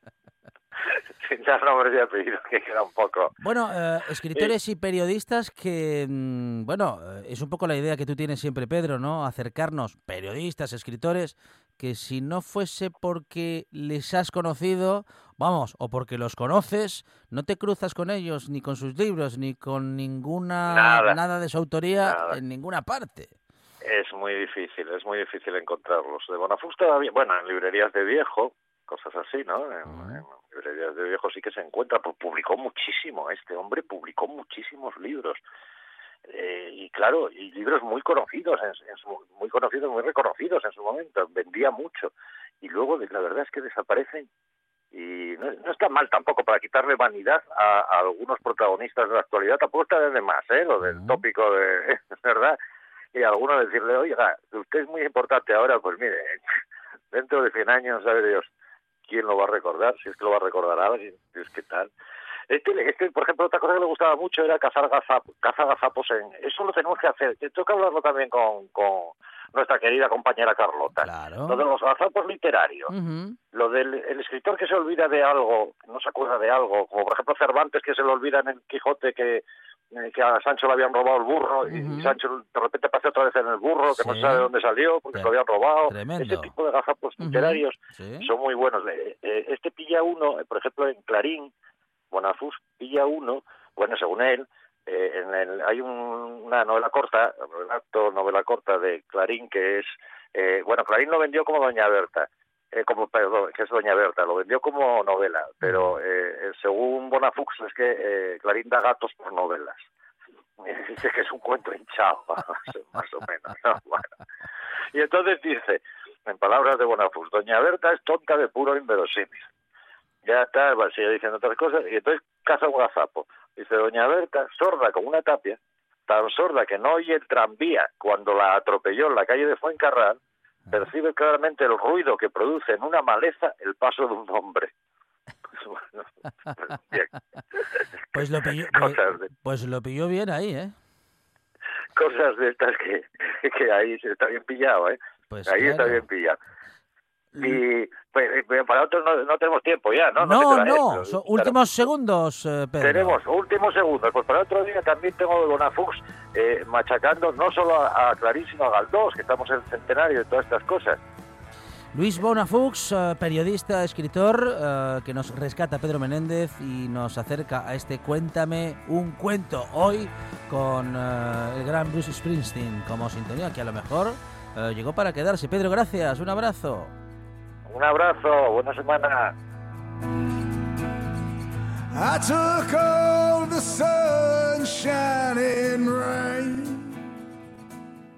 Speaker 10: sin dar nombres y apellidos, que queda un poco...
Speaker 1: Bueno, eh, escritores y periodistas que, mm, bueno, eh, es un poco la idea que tú tienes siempre, Pedro, ¿no? Acercarnos, periodistas, escritores, que si no fuese porque les has conocido, vamos, o porque los conoces, no te cruzas con ellos, ni con sus libros, ni con ninguna,
Speaker 10: Nada.
Speaker 1: de su autoría
Speaker 10: Nada.
Speaker 1: en ninguna parte.
Speaker 10: Es muy difícil, es muy difícil encontrarlos. De Bonafux todavía, bueno, en librerías de viejo, cosas así, ¿no? En, en librerías de viejo sí que se encuentra, pues publicó muchísimo, este hombre publicó muchísimos libros. Eh, y claro, y libros muy conocidos, en, en su- muy conocidos, muy reconocidos en su momento, vendía mucho. Y luego, la verdad es que desaparecen y no, no está mal tampoco para quitarle vanidad a, a algunos protagonistas de la actualidad, tampoco está de más, ¿eh? Lo del tópico de, ¿verdad? Y a alguno decirle, oiga, usted es muy importante ahora, pues mire, dentro de 100 años, sabe Dios quién lo va a recordar, si es que lo va a recordar alguien, si es que tal. Este, este, por ejemplo, otra cosa que le gustaba mucho era cazar gazapos, cazar gazapos en... Eso lo tenemos que hacer. Tengo que hablarlo también con, con nuestra querida compañera Carlota.
Speaker 1: Claro.
Speaker 10: Lo de los gazapos literarios
Speaker 1: Ujú.
Speaker 10: lo del el escritor que se olvida de algo, no se acuerda de algo, como por ejemplo Cervantes que se le olvida en el Quijote que, eh, que a Sancho le habían robado el burro y- y Sancho de repente aparece otra vez en el burro que no
Speaker 1: Sí.
Speaker 10: sabe de dónde salió porque se lo habían robado.
Speaker 1: Tremendo.
Speaker 10: Ese tipo de gazapos literarios
Speaker 1: Sí.
Speaker 10: son muy buenos. Eh, eh, Este pilla uno, por ejemplo en Clarín, Bonafus pilla uno, bueno según él, eh, en el, hay un- una novela corta, relato novela corta de Clarín que es, eh, bueno Clarín lo vendió como Doña Berta, eh, como perdón, que es Doña Berta, lo vendió como novela, pero eh, eh, según Bonafux es que eh, Clarín da gatos por novelas. Dice que es un cuento hinchado, más o menos. ¿no? Bueno. Y entonces dice, en palabras de Bonafux, Doña Berta es tonta de puro inverosímil. Ya está, sigue diciendo otras cosas, y entonces caza un gazapo. Dice, Doña Berta, sorda como una tapia, tan sorda que no oye el tranvía cuando la atropelló en la calle de Fuencarral, percibe claramente el ruido que produce en una maleza el paso de un hombre.
Speaker 1: Pues lo pilló,
Speaker 10: de-
Speaker 1: pues lo pilló bien ahí, ¿eh?
Speaker 10: cosas de estas que, que ahí se está bien pillado, ¿eh?
Speaker 1: Pues
Speaker 10: ahí está bien pillado. Y pues, eh, para otros no, no tenemos tiempo ya, ¿no?
Speaker 1: No, no, son últimos segundos, eh, Pedro.
Speaker 10: Tenemos últimos segundos. Pues para otro día también tengo de Bonafux eh, machacando no solo a, a Clarín, sino a Galdós, que estamos en el centenario y todas estas cosas.
Speaker 1: Luis Bonafux, eh, periodista, escritor, eh, que nos rescata Pedro Menéndez y nos acerca a este Cuéntame un cuento hoy con eh, el gran Bruce Springsteen como sintonía, que a lo mejor eh, llegó para quedarse. Pedro, gracias, un abrazo.
Speaker 10: Un abrazo, buena semana.
Speaker 4: I took all the sunshine and rain.